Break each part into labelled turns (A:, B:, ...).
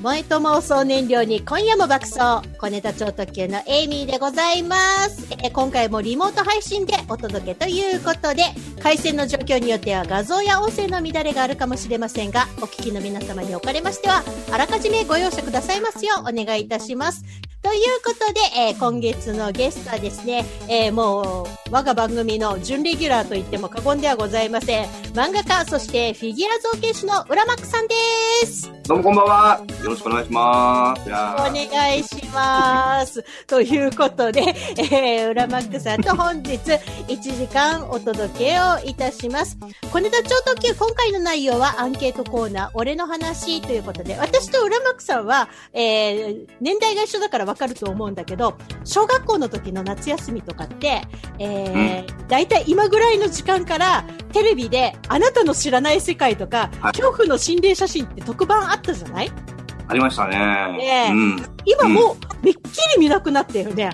A: 萌え友を総燃料に今夜も爆走。小ネタ超特急のエイミーでございます、え今回もリモート配信でお届けということで回線の状況によっては画像や音声の乱れがあるかもしれませんがお聞きの皆様におかれましてはあらかじめご容赦くださいますようお願いいたします。ということで、えー今月のゲストはですね、えーもう我が番組の準レギュラーと言っても過言ではございません漫画家そしてフィギュア造形師の浦マックさんです
B: どうもこんばんは。よろしくお願いします。いや
A: お
B: ー
A: 願いします。ということで、えー、浦マックさんと本日1時間お届けをいたします。小ネタ超特急、今回の内容はアンケートコーナー、俺の話ということで、私と浦マックさんは、えー、年代が一緒だからわかると思うんだけど、小学校の時の夏休みとかって、えー、だいたい今ぐらいの時間からテレビであなたの知らない世界とか、
B: はい
A: 恐怖の心霊写真って特番あったじゃない？
B: ありましたね。
A: ねえ
B: うん。
A: 今もうめっきり見なくなったよね。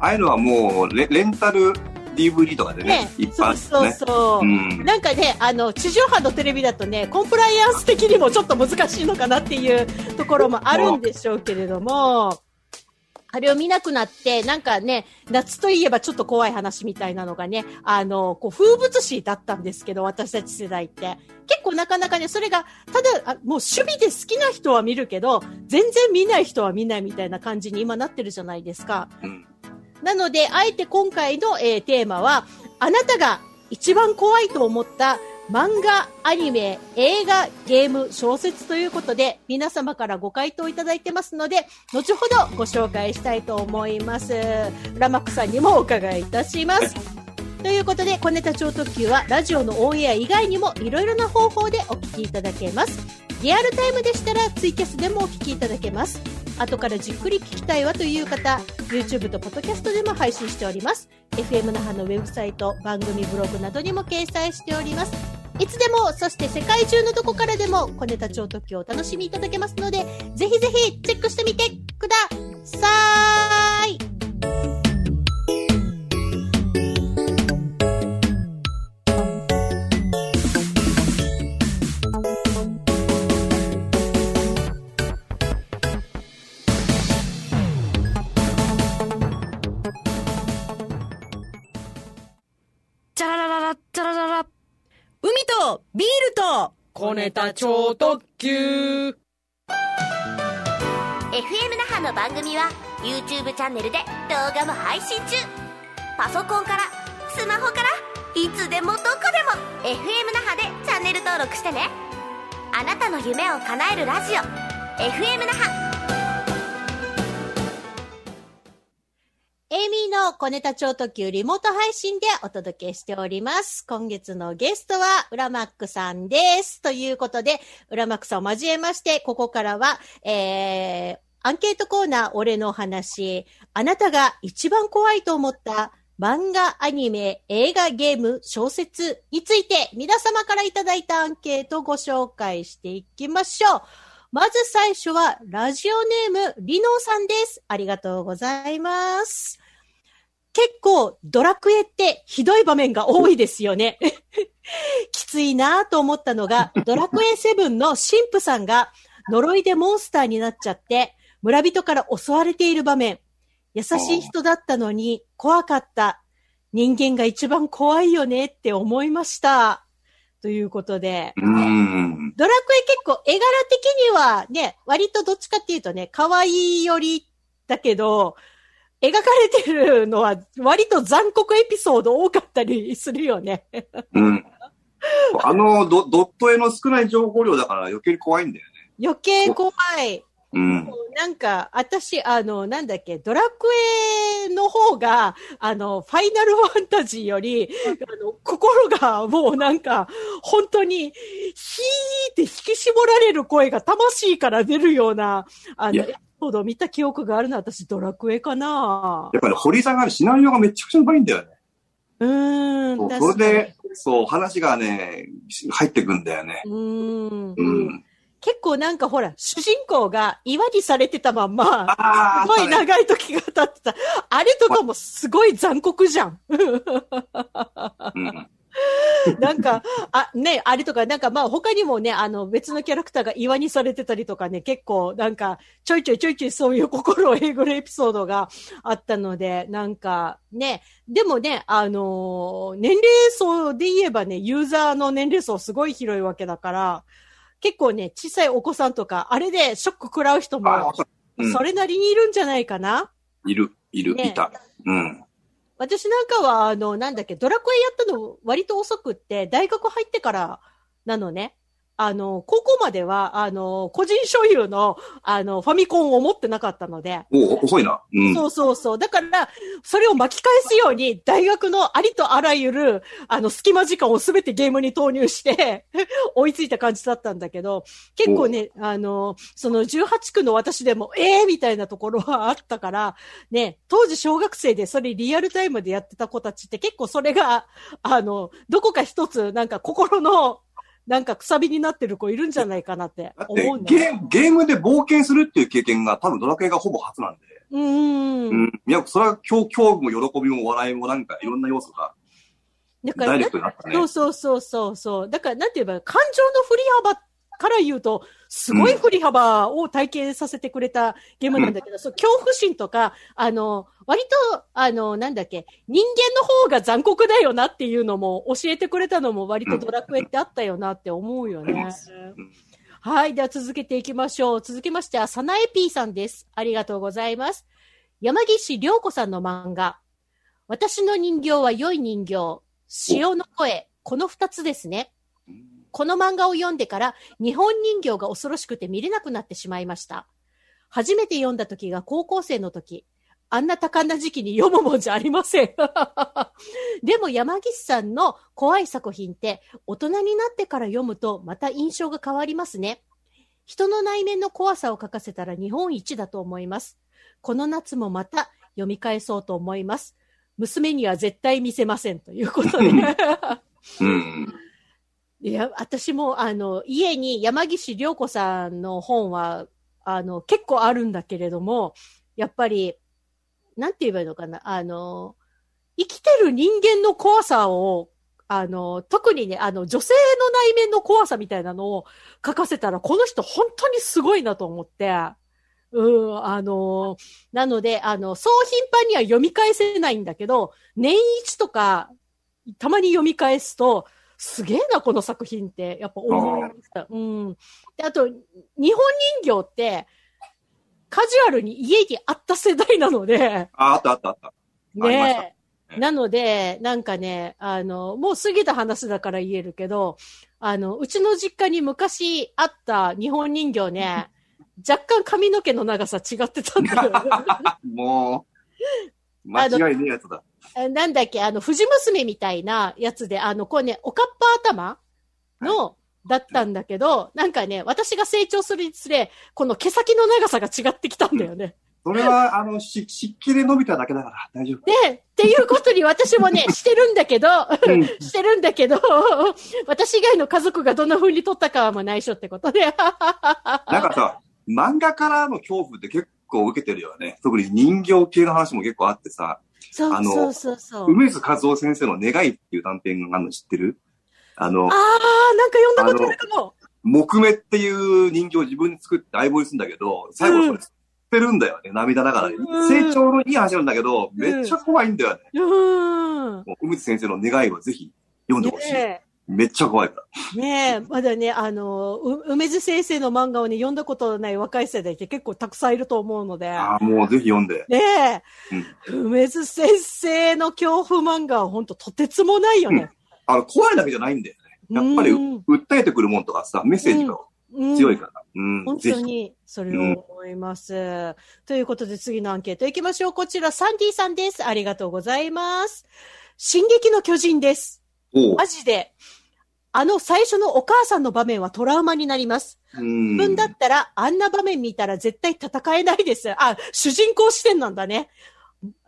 B: ああいうのはもうレ、レンタル DVD とかでね、
A: ね
B: 一
A: そうそう。そう。
B: うん。
A: なんかね、あの、地上波のテレビだとね、コンプライアンス的にもちょっと難しいのかなっていうところもあるんでしょうけれども、あれを見なくなって、なんかね、夏といえばちょっと怖い話みたいなのがね、あの、こう、風物詩だったんですけど、私たち世代って。結構なかなかね、それが、ただ、あもう趣味で好きな人は見るけど、全然見ない人は見ないみたいな感じに今なってるじゃないですか。
B: うん。
A: なので、あえて今回の、えーテーマは、あなたが一番怖いと思った漫画、アニメ、映画、ゲーム、小説ということで、皆様からご回答いただいてますので、後ほどご紹介したいと思います。ラマックさんにもお伺いいたします。ということで、小ネタ超特急は、ラジオのオンエア以外にも、いろいろな方法でお聞きいただけます。リアルタイムでしたら、ツイキャスでもお聞きいただけます。後からじっくり聞きたいわという方、YouTube と Podcast でも配信しております。FM 那覇のウェブサイト、番組ブログなどにも掲載しております。いつでも、そして世界中のどこからでも、小ネタ超特許をお楽しみいただけますので、ぜひぜひチェックしてみてください。とビールと
C: 小ネタ超特急。
D: FM 那覇の番組は YouTube チャンネルで動画も配信中。パソコンからスマホからいつでもどこでも FM 那覇でチャンネル登録してね。あなたの夢を叶えるラジオ。FM 那覇。
A: エイミーの小ネタ超特急リモート配信でお届けしております。今月のゲストは、浦マックさんです。ということで、浦マックさんを交えまして、ここからは、えー、アンケートコーナー、俺の話。あなたが一番怖いと思った漫画、アニメ、映画、ゲーム、小説について、皆様からいただいたアンケートをご紹介していきましょう。まず最初は、ラジオネーム、リノーさんです。ありがとうございます。結構、ドラクエってひどい場面が多いですよね。きついなと思ったのが、ドラクエ7の神父さんが呪いでモンスターになっちゃって、村人から襲われている場面。優しい人だったのに怖かった。人間が一番怖いよねって思いました。ということで。
B: うん。
A: ドラクエ結構絵柄的にはね、割とどっちかっていうとね、可愛いよりだけど、描かれてるのは割と残酷エピソード多かったりするよね。
B: うん。あのド、ドット絵の少ない情報量だから余計に怖いんだよね。
A: 余計怖い。
B: うん。
A: なんか、私、あの、なんだっけ、ドラクエの方が、あの、ファイナルファンタジーより、あの、心がもうなんか、本当に、ヒーって引き絞られる声が魂から出るような、あの、エピソードを見た記憶があるのは私、ドラクエかな
B: やっぱり掘り下がるシナリオがめちゃくちゃうまいんだよね。
A: うーん。
B: それで、そう、話がね、入ってくんだよね。
A: うーん。
B: うん。
A: 結構なんかほら、主人公が岩にされてたまんま、
B: あ
A: すごい長い時が経ってた。あれとかもすごい残酷じゃん。
B: うん。
A: なんか、あ、ね、あれとか、なんかまあ他にもね、あの別のキャラクターが岩にされてたりとかね、結構なんかちょいちょいちょいちょいそういう心をえぐるエピソードがあったので、なんかね、でもね、あのー年齢層で言えばね、ユーザーの年齢層すごい広いわけだから、結構ね、小さいお子さんとか、あれでショック食らう人
B: あ、
A: もそれなりにいるんじゃないかな？
B: いる、いる、
A: ね
B: いた。うん。
A: 私なんかは、あの、なんだっけ、ドラクエやったの割と遅くって、大学入ってからなのね。あの、高校までは、あの、個人所有の、あの、ファミコンを持ってなかったので、
B: お遅いな。うん。
A: そうそうそう。だから、それを巻き返すように、大学のありとあらゆる、あの、隙間時間をすべてゲームに投入して、追いついた感じだったんだけど、結構ね、あの、その18区の私でも、ええー、みたいなところはあったから、ね、当時小学生でそれリアルタイムでやってた子たちって結構それが、あの、どこか一つ、なんか心の、なんかくさびになってる子いるんじゃないかなって思うんだよ。
B: ゲー、ゲームで冒険するっていう経験が多分ドラクエがほぼ初なんで。
A: うーん。
B: うん。いや、それは恐恐怖も喜びも笑いもなんかいろんな要素が
A: だから
B: ダイレクトになったね。
A: そうそうそうそうそう。だから、なんて言えば、感情の振り幅から言うと、すごい振り幅を体験させてくれたゲームなんだけど、そう恐怖心とか、あの、割と、あの、なんだっけ、人間の方が残酷だよなっていうのも教えてくれたのも割とドラクエってあったよなって思うよねはい。では続けていきましょう。続きましては、サナエピーさんです。ありがとうございます。山岸涼子さんの漫画。私の人形は良い人形。潮の声。この二つですね。この漫画を読んでから日本人形が恐ろしくて見れなくなってしまいました。初めて読んだ時が高校生の時。あんな多感な時期に読むもんじゃありません。でも山岸さんの怖い作品って大人になってから読むとまた印象が変わりますね。人の内面の怖さを書かせたら日本一だと思います。この夏もまた読み返そうと思います。娘には絶対見せませんということで。
B: うん。
A: いや、私も、あの、家に山岸涼子さんの本は、あの、結構あるんだけれども、やっぱり、なんて言えばいいのかな、あの、生きてる人間の怖さを、あの、特にね、あの、女性の内面の怖さみたいなのを書かせたら、この人本当にすごいなと思って、うん、あの、なので、あの、そう頻繁には読み返せないんだけど、年一とか、たまに読み返すと、すげえな、この作品って、やっぱ思いました。うん。で、あと、日本人形って、カジュアルに家にあった世代なので、
B: あ、あったあったあった。
A: ねなので、なんかね、あの、もう過ぎた話だから言えるけど、あの、うちの実家に昔あった日本人形ね、若干髪の毛の長さ違ってたんだよ。
B: もう、間違いねえやつだ。
A: あなんだっけ、あの、藤娘みたいなやつで、あの、こうね、おかっぱ頭の、だったんだけど、なんかね、私が成長するにつれ、この毛先の長さが違ってきたんだよね。
B: それは、あの、し湿気で伸びただけだから大丈夫。
A: で、っていうことに私もね、してるんだけど、
B: うん
A: してるんだけど、私以外の家族がどんな風に撮ったかはもう内緒ってことで。
B: なんかさ、漫画からの恐怖って結構受けてるよね。特に人形系の話も結構あってさ、
A: そう
B: あの
A: そうそうそう。
B: 梅津和夫先生の願いっていう短編があるの知ってる？あの
A: あ、ー、なんか読んだことあるかも。
B: 木目っていう人形を自分で作って相棒にするんだけど、最後それ捨てるんだよね、涙ながら成長のいい話なんだけど、めっちゃ怖いんだよね。
A: うーん。
B: 梅津先生の願いはぜひ読んでほしい。
A: ね
B: めっちゃ怖いから。
A: え、ねえ、まだね、あの、う梅津先生の漫画をね、読んだことない若い世代って結構たくさんいると思うので。
B: ああ、もうぜひ読んで。
A: ねえ、梅津先生の恐怖漫画は本当とてつもないよね。
B: あの、怖いだけじゃないんだよね。やっぱり、
A: うん
B: 訴えてくるもんとかさ、メッセージが
A: うん
B: 強いから。うん、
A: 本。当に、それを思います。ということで、次のアンケート行きましょう。こちら、サンディさんです。ありがとうございます。進撃の巨人です。マジで。あの最初のお母さんの場面はトラウマになります。
B: うん。
A: 自分だったら、あんな場面見たら絶対戦えないです。あ、主人公視点なんだね。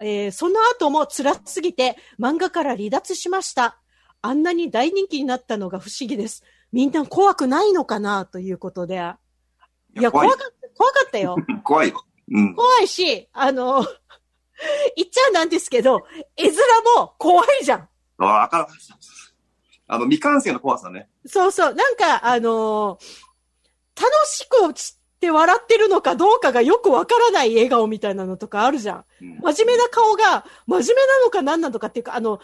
A: えーその後も辛すぎて漫画から離脱しました。あんなに大人気になったのが不思議です。みんな怖くないのかなということで。いや、怖
B: 怖い
A: かった、怖かったよ。
B: 怖いよ。うん。
A: 怖いし、あの、言っちゃなんですけど、絵面も怖いじゃん。
B: あわかる。あの、未完成の怖さね。
A: そうそう。なんか、あのー楽しくして笑ってるのかどうかがよくわからない笑顔みたいなのとかあるじゃん。
B: うん
A: 真面目な顔が、真面目なのか何なのかっていうか、あの、表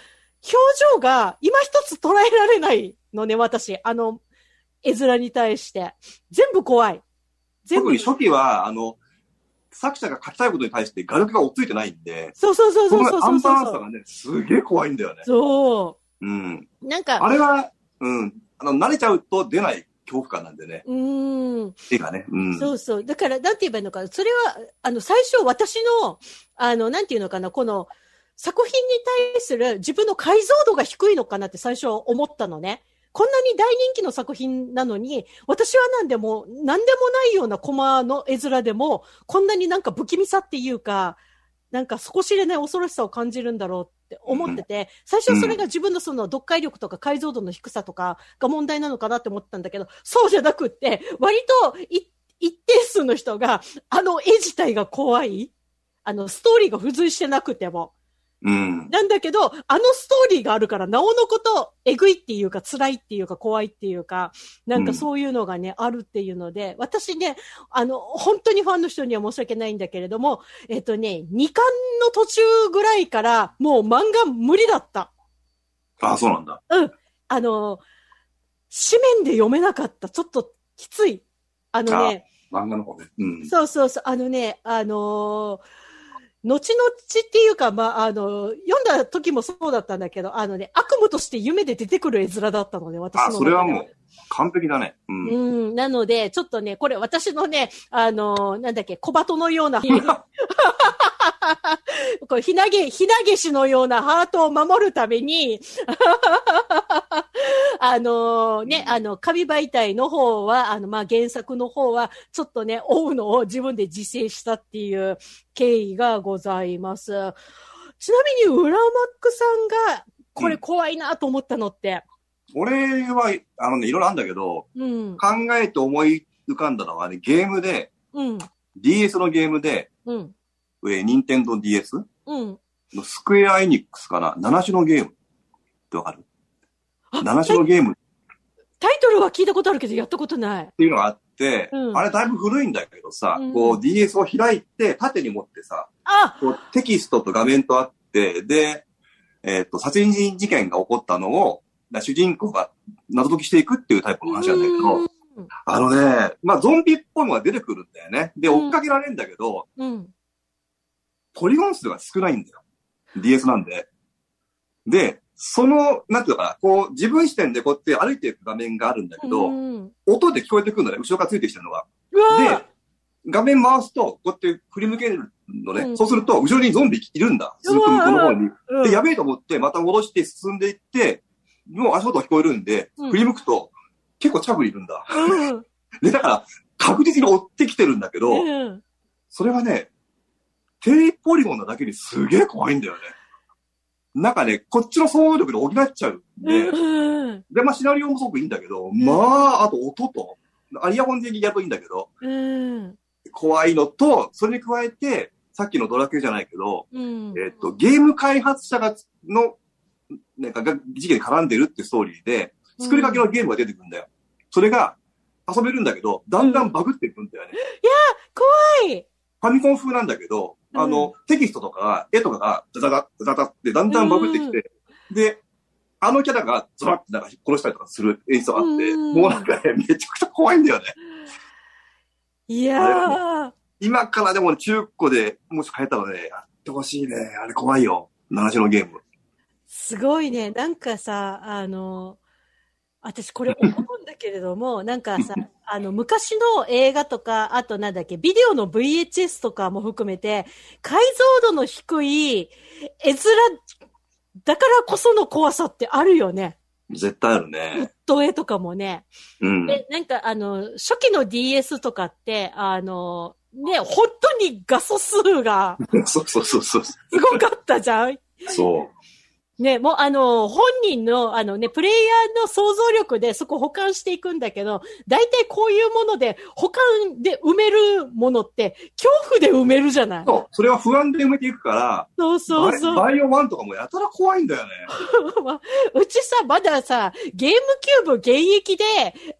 A: 情が今一つ捉えられないのね、私。あの、絵面に対して。全部怖い。全部
B: 特に。初期は、あの、作者が書きたいことに対して画力が追っついてないんで、
A: そうそうそう
B: そ
A: そうそう
B: のアンバランスがね、すげえ怖いんだよね。
A: そ
B: うん。
A: う。なんか、
B: あれは、うん。あの、慣れちゃうと出ない恐怖感なんでね。
A: うーん。
B: 絵がね。うん。
A: そうそう。だから、なんて言えばいいのかな。それは、あの、最初私の、あの、なんて言うのかな、この、作品に対する自分の解像度が低いのかなって最初思ったのね。こんなに大人気の作品なのに、私はなんでも、なんでもないようなコマの絵面でも、こんなになんか不気味さっていうか、なんか底知れない恐ろしさを感じるんだろうって思ってて、最初はそれが自分のその読解力とか解像度の低さとかが問題なのかなって思ったんだけど、そうじゃなくって、割とい一定数の人が、あの絵自体が怖い。あの、ストーリーが付随してなくても。
B: うん。
A: なんだけど、あのストーリーがあるから、なおのこと、えぐいっていうか、辛いっていうか、怖いっていうか、なんかそういうのがね、あるっていうので、私ね、あの、本当にファンの人には申し訳ないんだけれども、えっとね、2巻の途中ぐらいから、もう漫画無理だった。
B: あ、そうなんだ。
A: あの、紙面で読めなかった。ちょっときつい。あのね、
B: 漫画の方ね。うん。
A: そうそうそう、あのね、あのー後々っていうか、まあ、あの、読んだ時もそうだったんだけど、あのね、悪夢として夢で出てくる絵面だったのね、私の
B: あ、それはもう、完璧だね。うん。
A: うん、なので、ちょっとね、これ私のね、あのーなんだっけ、小鳩のような、これひなげ、ひなげしのようなハートを守るために、あのね、あの、紙媒体の方は、あの、まあ、原作の方は、ちょっとね、追うのを自分で自制したっていう経緯がございます。ちなみに、裏マックさんが、これ怖いなと思ったのって、
B: 俺は、あのね、いろいろあるんだけど、
A: うん、
B: 考えて思い浮かんだのはね、ゲームで、
A: うん、
B: DS のゲームで、
A: うん、
B: えー、任天堂 DS
A: うん。
B: のスクエアエニックスかな、七種のゲーム。ってわかる？
A: あ
B: 七種のゲーム。っ
A: タイトルは聞いたことあるけど、やったことない。
B: ていうのがあって、
A: うん。
B: あれだいぶ古いんだけどさ、
A: うん。
B: こう DS を開いて、縦に持ってさ、
A: あ
B: こうテキストと画面とあって、で、えっ、と、殺人事件が起こったのを、な主人公が謎解きしていくっていうタイプの話なんだけ
A: う
B: ど
A: ん、
B: あのね、まあゾンビっぽいのが出てくるんだよね。で、
A: うん
B: 追っかけられるんだけど、
A: うん。
B: ポリゴン数が少ないんだよ。DS なんで。で、その、なんていうのかな、こう、自分視点でこうやって歩いていく画面があるんだけど、
A: うん、
B: 音で聞こえてくるのね、後ろからついてきてるのが。で、画面回すと、こうやって振り向けるのね。
A: うん
B: そうすると、後ろにゾンビいるんだ。ずっと向こうの方に。
A: うん
B: で、やべえと思って、また戻して進んでいって、もう足音が聞こえるんで、
A: うん。
B: 振り向くと、結構近くにいるんだ。
A: うん。
B: で、だから、確実に追ってきてるんだけど、
A: うん。
B: それはね、低ポリゴンなだけにすげえ怖いんだよね。なんかね、こっちの想像力で補っちゃうんで、
A: うん。
B: で、まあシナリオもすごくいいんだけど、まあ、あと音と、あイヤホンでやるといいんだけど、
A: うん。
B: 怖いのと、それに加えて、さっきのドラクエじゃないけど、
A: うん。
B: えっと、ゲーム開発者が、の、なんか、が事件に絡んでるってストーリーで、作りかけのゲームが出てくるんだよ。それが、遊べるんだけど、だんだんバグっていくんだよね。
A: はい。
B: ファミコン風なんだけど、あの、テキストとかが、絵とかが、ザザザザザザってだんだんバグってきて、で、あのキャラがザラってなんか殺したりとかする演出があって、
A: うん
B: もうなんかね、めちゃくちゃ怖いんだよね。
A: いやー。
B: 今からでも中古でもし買えたらね、やってほしいね。あれ怖いよ。七種のゲーム。
A: すごいね。なんかさ、あの、私これ思うんだけれども、なんかさ、あの、昔の映画とか、あとなんだっけ、ビデオの VHS とかも含めて、解像度の低い絵面だからこその怖さってあるよね。
B: 絶対ある
A: ウッ
B: ね。
A: ド絵とかもね。
B: うん。
A: で、なんかあの、初期の DS とかって、あの、ね、本当に画素数が
B: そうそうそうそう。
A: すごかったじゃん
B: そう。
A: ね、もうあの、本人の、あのね、プレイヤーの想像力でそこ保管していくんだけど、大体こういうもので、保管で埋めるものって、恐怖で埋めるじゃない
B: そう、それは不安で埋めていくから、
A: そうそうそう。
B: バイオ1とかもやたら怖いんだよね。
A: うちさ、まださ、ゲームキューブ現役で、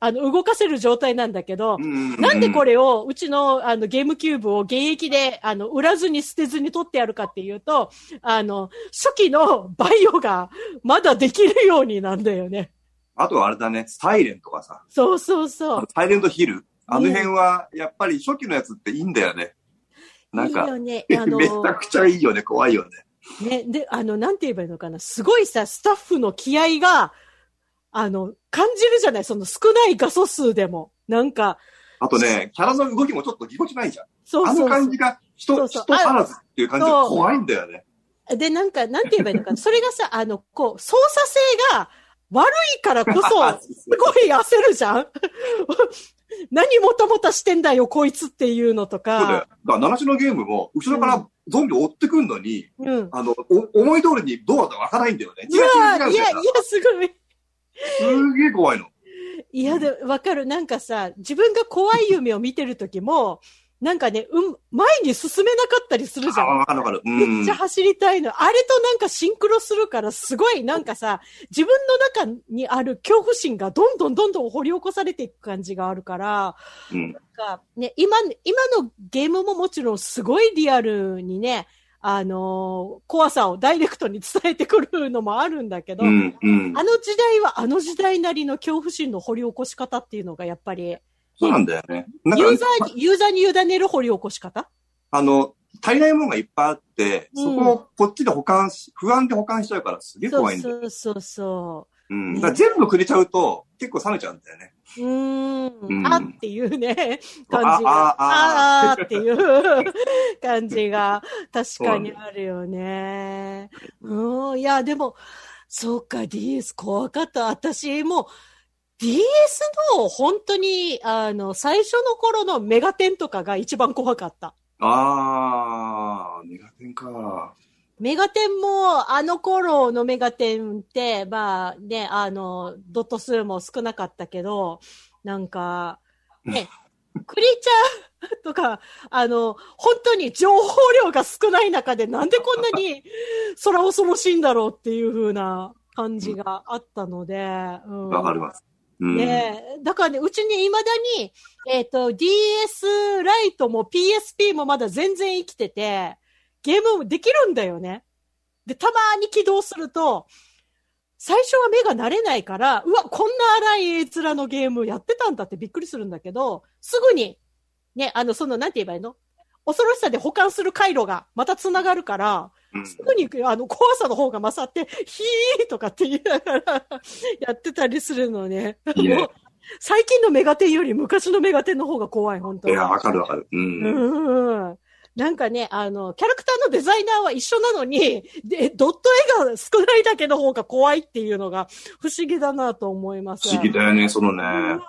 A: あの、動かせる状態なんだけど、なんでこ
B: れ
A: れを、うちの、あの、ゲームキューブを現役で、あの、売らずに捨てずに取ってやるかっていうと、あの、初期のバイオがまだできるようになんだよね。
B: あとはあれだね、サイレンとかさ、
A: そうそうそう。
B: サイレントヒル。あの辺は、やっぱり初期のやつっていいんだよね。なんか、
A: いいよね。あの
B: めちゃくちゃいいよね、怖いよね。
A: ね、で、あの、なんて言えばいいのかな。すごいさ、スタッフの気合が、あの、感じるじゃない？その少ない画素数でも。なんか、
B: あとね、キャラの動きもちょっとぎこちないじゃん。
A: そうそうそう。
B: あの感じが人、
A: そうそう
B: 人足らずっていう感じが怖いんだよね。
A: で、なんか、なんて言えばいいのかな。それがさ、あの、こう、操作性が悪いからこそ、すごい焦るじゃん？何もたもたしてんだよ、こいつっていうのと
B: そうだよ。だ
A: か。
B: から、のゲームも、後ろからゾンビ追ってくんのに、
A: うん。
B: あの、お思い通りにどうだったか開かないんだよね。
A: いや、いや
B: 違う違う違う、
A: すごい。
B: すげえ怖いの。
A: いや、で、わかる。なんかさ、自分が怖い夢を見てるときも、なんかね、うん、前に進めなかったりするじゃん。
B: あ、わかるわかる。うん
A: めっちゃ。走りたいの。あれとなんかシンクロするから、すごいなんかさ、自分の中にある恐怖心がどんどんどんどん掘り起こされていく感じがあるから、
B: うん。
A: なんかね、今、今のゲームももちろんすごいリアルにね、あのー怖さをダイレクトに伝えてくるのもあるんだけど、
B: うん。うん。
A: あの時代はあの時代なりの恐怖心の掘り起こし方っていうのがやっぱり、
B: そうなんだよね。なん
A: ユーザ
B: か、
A: ーに、ユーザーに委ねる掘り起こし方？
B: あの、足りないものがいっぱいあって、
A: うん
B: そこをこっちで保管し、不安で保管しちゃうからすげえ怖いんだよ。
A: そうそうそ
B: うん。
A: ね
B: だから全部くれちゃうと、結構冷めちゃうんだよね。
A: う。ん、
B: うん
A: あっていうね、感じが。
B: ああ
A: あーっていう 感じが確かにあるよね。うん、いや、でも、そうか、DS 怖かった。私も、DS の本当に、あの、最初の頃のメガテンとかが一番怖かった。
B: あー、メガテンか。
A: メガテンも、あの頃のメガテンって、まあね、あの、ドット数も少なかったけど、なんか、ね、クリーチャーとか、あの、本当に情報量が少ない中でなんでこんなに 空恐ろしいんだろうっていう風な感じがあったので、うん
B: わかります。
A: ねえ。だからね、うちに未だに、えっ、と、DS ライトも PSP もまだ全然生きてて、ゲームもできるんだよね。で、たまに起動すると、最初は目が慣れないから、うわ、こんな荒い絵面のゲームやってたんだってびっくりするんだけど、すぐに、ね、あの、その、なんて言えばいいの？恐ろしさで保管する回路がまた繋がるから、すぐに、あの、怖さの方が勝って、ヒーとかって言いながらやってたりするのね。
B: いいね
A: もう最近のメガテンより昔のメガテンの方が怖い、本当に。
B: いや、わかるわかる。うん。
A: うん。なんかね、あの、キャラクターのデザイナーは一緒なのに、で、ドット絵が少ないだけの方が怖いっていうのが不思議だなと思います。
B: 不思議だよね、そのね。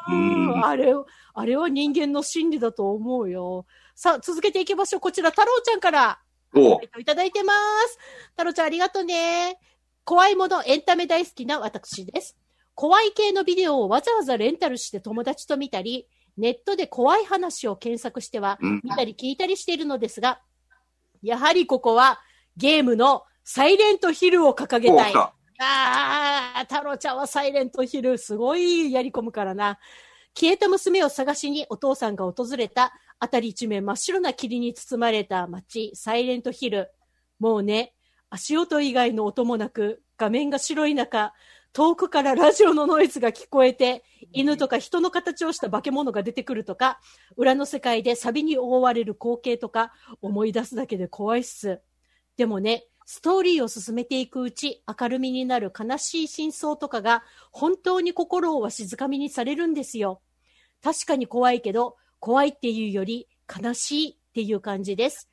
B: う
A: うん
B: ん。
A: あれ、あれは人間の心理だと思うよ。さあ、続けていきましょう。こちら、太郎ちゃんから
B: お
A: いただいてます。太郎ちゃんありがとうね。怖いもの、エンタメ大好きな私です。怖い系のビデオをわざわざレンタルして友達と見たり、ネットで怖い話を検索しては
B: うん
A: 見たり聞いたりしているのですが、やはりここはゲームのサイレントヒルを掲げ
B: お、
A: たい。ああ、太郎ちゃんはサイレントヒル、すごいやり込むからな。消えた娘を探しにお父さんが訪れた、あたり一面真っ白な霧に包まれた街、サイレントヒル。もうね、足音以外の音もなく、画面が白い中、遠くからラジオのノイズが聞こえて、犬とか人の形をした化け物が出てくるとか、裏の世界でサビに覆われる光景とか、思い出すだけで怖いっす。でもね、ストーリーを進めていくうち、明るみになる悲しい真相とかが、本当に心をわしづかみにされるんですよ。確かに怖いけど、怖いっていうより悲しいっていう感じです。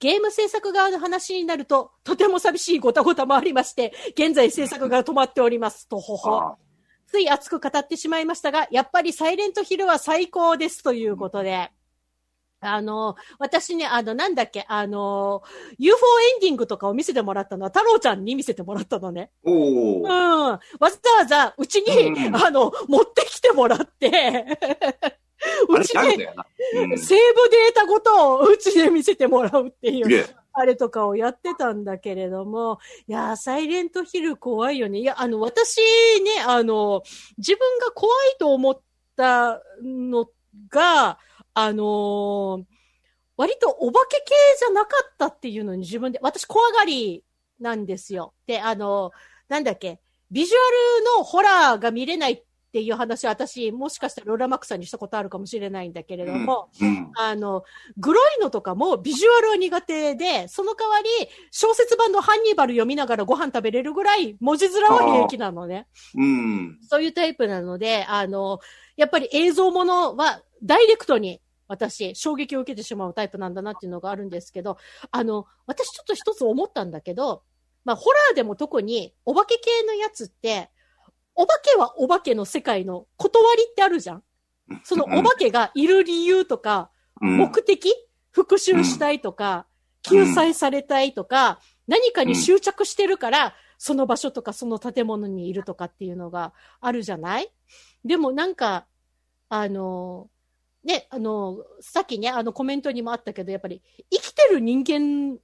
A: ゲーム制作側の話になると、とても寂しいごたごたもありまして、現在制作が止まっております。とほほ。
B: あ
A: つい熱く語ってしまいましたが、やっぱりサイレントヒルは最高ですということで。あの、私ね、あの、なんだっけ、あの、UFO エンディングとかを見せてもらったのは、太郎ちゃんに見せてもらったのね。
B: お
A: うん。
B: ー。
A: わざわざ、うちに、
B: うん
A: あの、持ってきてもらって、うちで、セーブデータごとをうちで見せてもらうっていう。あれとかをやってたんだけれども、いやー、サイレントヒル怖いよね。いや、あの、私ね、あの、自分が怖いと思ったのが、あのー割とお化け系じゃなかったっていうのに自分で、私怖がりなんですよ。で、あの、なんだっけ、ビジュアルのホラーが見れないっていう話は私、もしかしたらローラマックさんにしたことあるかもしれないんだけれども、
B: うん。
A: あの、グロいのとかもビジュアルは苦手で、その代わり小説版のハンニバル読みながらご飯食べれるぐらい文字面は平気なのね。
B: うん。
A: そういうタイプなので、あの、やっぱり映像ものはダイレクトに私、衝撃を受けてしまうタイプなんだなっていうのがあるんですけど、あの、私ちょっと一つ思ったんだけど、まあ、ホラーでも特にお化け系のやつって、お化けはお化けの世界の断りってあるじゃん。そのお化けがいる理由とか、
B: うん。
A: 目的復讐したいとか、救済されたいとか、何かに執着してるから、その場所とかその建物にいるとかっていうのがあるじゃない？でもなんか、あの、ね、あの、さっきね、あのコメントにもあったけど、やっぱり生きてる人間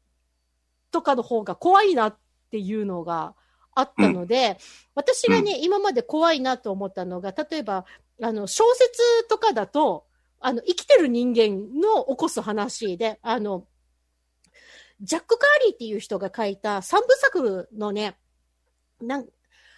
A: とかの方が怖いなっていうのがあったので、私がね、今まで怖いなと思ったのが、例えば、あの、小説とかだと、あの、生きてる人間の起こす話で、あの、ジャック・カーリーっていう人が書いた三部作のね、なん、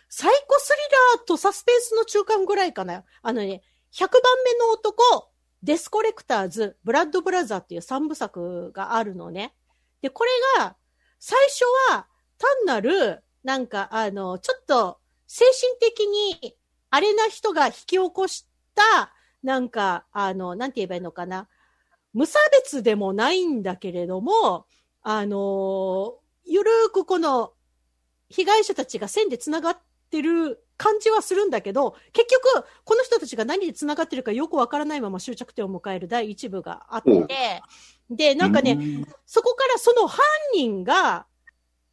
A: サイコスリラーとサスペンスの中間ぐらいかな。あのね、100番目の男、デスコレクターズ、ブラッドブラザーっていう三部作があるのね。で、これが、最初は単なる、なんか、あの、ちょっと、精神的に、あれな人が引き起こした、なんか、あの、なんて言えばいいのかな。無差別でもないんだけれども、あの、ゆるーくこの、被害者たちが線で繋がってる感じはするんだけど、結局、この人たちが何で繋がってるかよくわからないまま終着点を迎える第一部があって、で、なんかね、
B: うん
A: そこからその犯人が、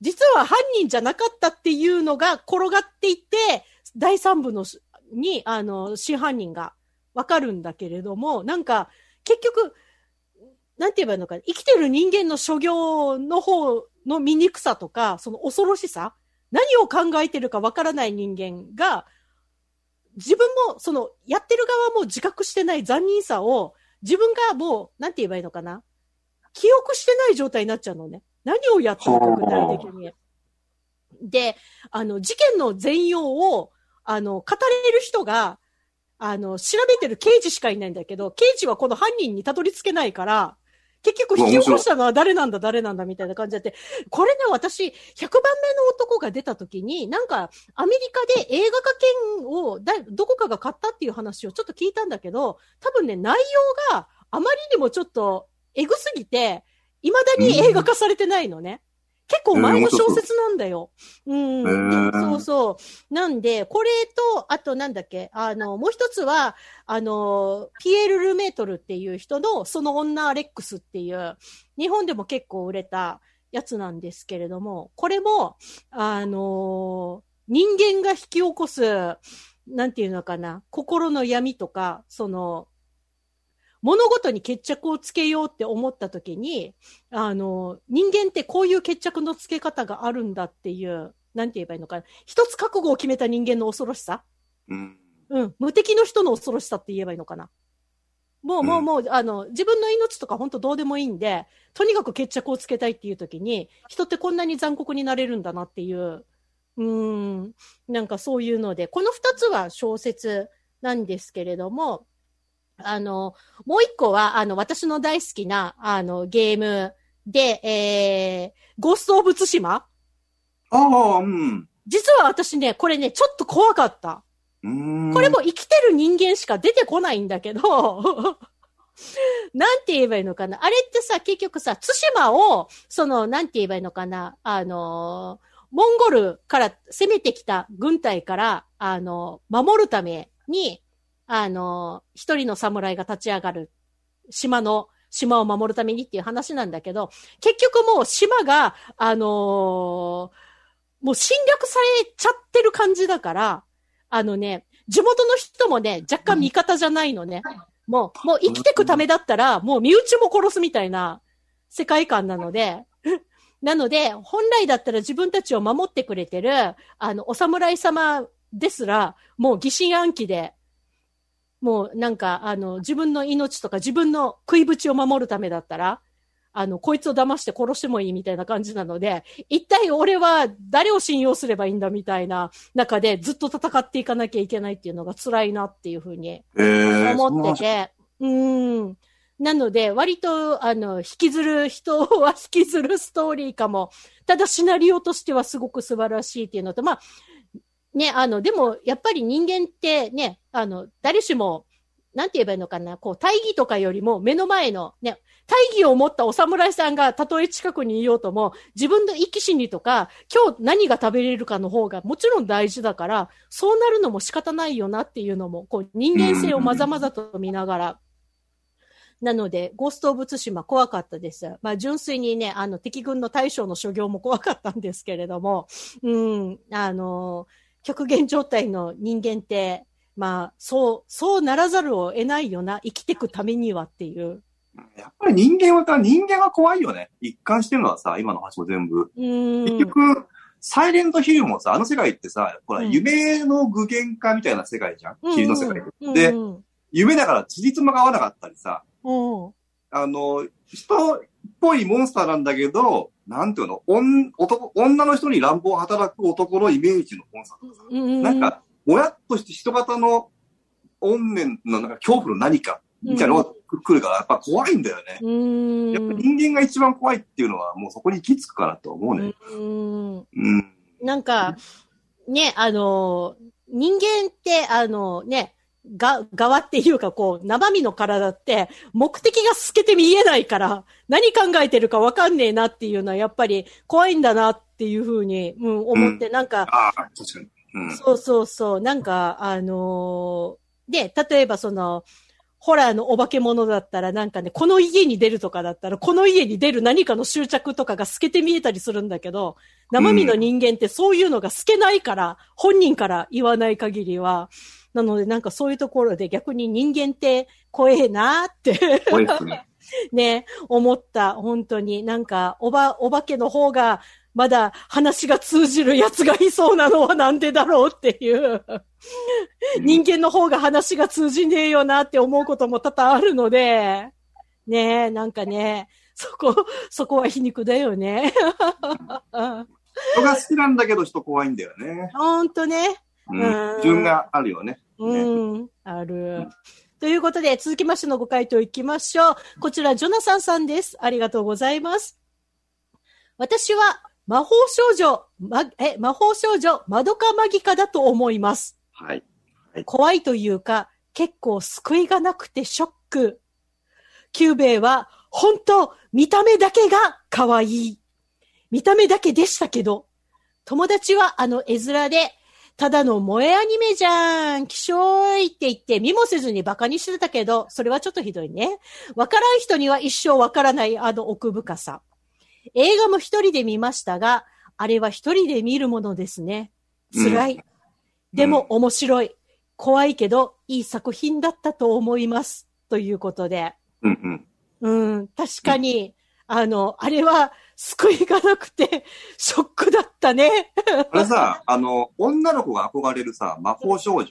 A: 実は犯人じゃなかったっていうのが転がっていて、第三部のに、あの、真犯人がわかるんだけれども、なんか、結局、なんて言えばいいのか、生きてる人間の所業の方の醜さとか、その恐ろしさ、何を考えてるかわからない人間が、自分も、その、やってる側も自覚してない残忍さを、自分がもう、なんて言えばいいのかな記憶してない状態になっちゃうのね。何をやったのか、具体的に。で、あの、事件の全容を、あの、語れる人が、あの、調べてる刑事しかいないんだけど、刑事はこの犯人にたどり着けないから、結局引き起こしたのは誰なんだ、誰なんだ、みたいな感じで。これね、私、100番目の男が出た時に、なんか、アメリカで映画化権をだ、どこかが買ったっていう話をちょっと聞いたんだけど、多分ね、内容があまりにもちょっと、エグすぎて、未だに映画化されてないのね。結構前の小説なんだよ。うん。
B: へー
A: そうそう。なんで、これと、あとなんだっけ、あの、もう一つは、あの、ピエール・ルメートルっていう人の、その女アレックスっていう、日本でも結構売れたやつなんですけれども、これも、あの、人間が引き起こす、なんていうのかな、心の闇とか、その、物事に決着をつけようって思った時に、あの、人間ってこういう決着のつけ方があるんだっていう、なんて言えばいいのかな。一つ覚悟を決めた人間の恐ろしさ
B: うん。
A: うん。無敵の人の恐ろしさって言えばいいのかな。もう、もう、もう、あの、自分の命とか本当どうでもいいんで、とにかく決着をつけたいっていう時に、人ってこんなに残酷になれるんだなっていう、うーん、なんかそういうので、この二つは小説なんですけれども、あの、もう一個は、あの、私の大好きな、あの、ゲームで、えー、ゴースト・オブ・ツシマ
B: ああ、うん。
A: 実は私ね、これね、ちょっと怖かった。これも生きてる人間しか出てこないんだけど、なんて言えばいいのかな。あれってさ、結局さ、津島を、その、なんて言えばいいのかな。あのーモンゴルから攻めてきた軍隊から、あの守るために、あの一人の侍が立ち上がる島の島を守るためにっていう話なんだけど、結局もう島が、あのーもう侵略されちゃってる感じだから、あのね、地元の人もね、若干味方じゃないのね。もう、もう生きてくためだったら、もう身内も殺すみたいな世界観なので、なので、本来だったら自分たちを守ってくれてる、あの、お侍様ですら、もう疑心暗鬼で、もうなんか、あの、自分の命とか自分の食いぶちを守るためだったら、あの、こいつを騙して殺してもいいみたいな感じなので、一体俺は誰を信用すればいいんだみたいな中でずっと戦っていかなきゃいけないっていうのが辛いなっていうふうに
B: えー、
A: 思ってて、うーん。なので、割と、あの、引きずる人は引きずるストーリーかも。ただ、シナリオとしてはすごく素晴らしいっていうのと、まあ、ね、あの、でも、やっぱり人間ってね、あの、誰しも、なんて言えばいいのかな、こう、大義とかよりも目の前の、ね、大義を持ったお侍さんがたとえ近くにいようとも、自分の生き死にとか、今日何が食べれるかの方がもちろん大事だから、そうなるのも仕方ないよなっていうのも、こう、人間性をまざまざと見ながら、なので、ゴースト・オブ・ツシマ怖かったです。まあ、純粋にね、あの、敵軍の大将の所業も怖かったんですけれども、うん、あの、極限状態の人間って、まあ、そう、そうならざるを得ないよな、生きていくためにはっていう。
B: やっぱり人間は、人間は怖いよね。一貫してるのはさ、今の話も全部。
A: うん。
B: 結局、サイレントヒルもさ、あの世界ってさ、ほら、
A: うん
B: 夢の具現化みたいな世界じゃん。
A: うん、
B: 霧の世界で、
A: うん
B: 夢だから辻褄が合わなかったりさ、
A: うん
B: あの、人っぽいモンスターなんだけど、なんていうの、女男女の人に乱暴を働く男のイメージのモンスターとかさ、
A: うん
B: なんか、もやっとして人型の怨念のなんか恐怖の何か、みたいなのが来るから、やっぱ怖いんだよね。
A: うん。
B: やっぱ人間が一番怖いっていうのは、もうそこに行き着くからと思うね。
A: うん。
B: うん。
A: なんか、ね、あの、人間って、あの、ね、が、側っていうか、こう、生身の体って、目的が透けて見えないから、何考えてるかわかんねえなっていうのは、やっぱり怖いんだなっていうふうに、うん、思って、なんか、
B: ああ、確かに。うん。
A: そうそうそう。なんか、あのーで、例えばその、ホラーのお化け物だったらなんかね、この家に出るとかだったら、この家に出る何かの執着とかが透けて見えたりするんだけど、生身の人間ってそういうのが透けないから、本人から言わない限りは、なのでなんかそういうところで逆に人間って怖えなって
B: 怖いですね。
A: ね、思った。本当に。なんか、おば、お化けの方が、まだ話が通じる奴がいそうなのはなんでだろうっていう。人間の方が話が通じねえよなって思うことも多々あるので、ねえ、なんかね、そこ、そこは皮肉だよね。
B: 人が好きなんだけど人怖いんだよね。
A: ほんとね。
B: う
A: うん
B: ん。順があるよね。
A: うん、ある。ということで、続きましてのご回答いきましょう。こちら、ジョナサンさんです。ありがとうございます。私は、魔法少女、ま、え、魔法少女、マドカマギカだと思います。
B: はい。
A: 怖いというか、結構救いがなくてショック。キューベイは、本当見た目だけが可愛い。見た目だけでしたけど、友達はあの絵面で、ただの萌えアニメじゃん。きしょいって言って見もせずにバカにしてたけど、それはちょっとひどいね。わからん人には一生わからないあの奥深さ。映画も一人で見ましたが、あれは一人で見るものですね。辛い。でも面白い。怖いけど、いい作品だったと思います。ということで。
B: うんうん。
A: うん、確かに、あの、あれは救いがなくて、ショックだったね。
B: あれさ、あの、女の子が憧れるさ、魔法少女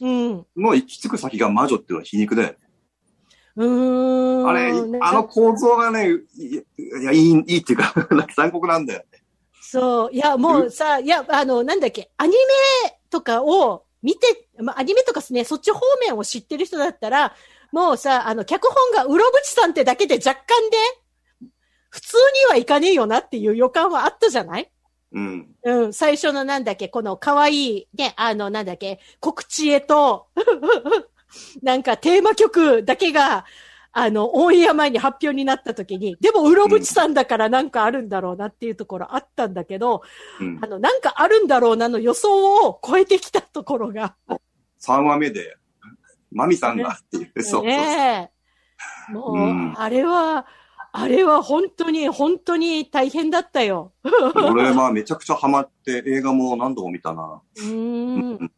A: うん。
B: の行き着く先が魔女っていうのは皮肉だよね。
A: うーん。
B: あれ、あの構造がね、いいや、いい、いいっていうか、残酷なんだよね。
A: そう。いや、もうさ、いや、あの、なんだっけ、アニメとかを見て、まあ、アニメとかですね、そっち方面を知ってる人だったら、もうさ、あの、脚本がうろぶちさんってだけで若干で、普通にはいかねえよなっていう予感はあったじゃない？
B: うん。
A: うん、最初のなんだっけ、この可愛い、ね、あの、なんだっけ、告知へと、なんかテーマ曲だけが、あの、オンエア前に発表になった時に、でも、うろぶちさんだからなんかあるんだろうなっていうところあったんだけど、
B: うん。
A: あ。の、なんかあるんだろうなの予想を超えてきたところが、
B: 3話目で、マミさんがっていう、そうそうそう。
A: ねえ。もう、
B: うん。
A: あれは、あれは本当に、本当に大変だったよ。
B: 俺はめちゃくちゃハマって映画も何度も見たな。
A: うーん。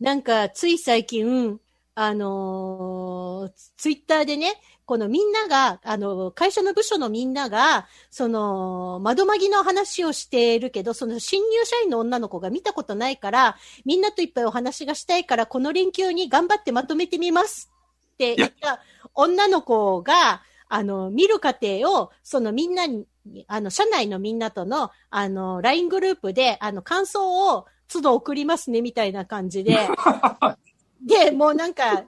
A: なんか、つい最近、あのーツイッターでね、このみんなが、あの、会社の部署のみんなが、その、窓まぎの話をしているけど、その新入社員の女の子が見たことないから、みんなといっぱいお話がしたいから、この連休に頑張ってまとめてみますって言った女の子が、あの、見る過程を、そのみんなに、あの、社内のみんなとの、あの、LINE グループで、あの、感想を都度送りますね、みたいな感じで。で、もうなんか、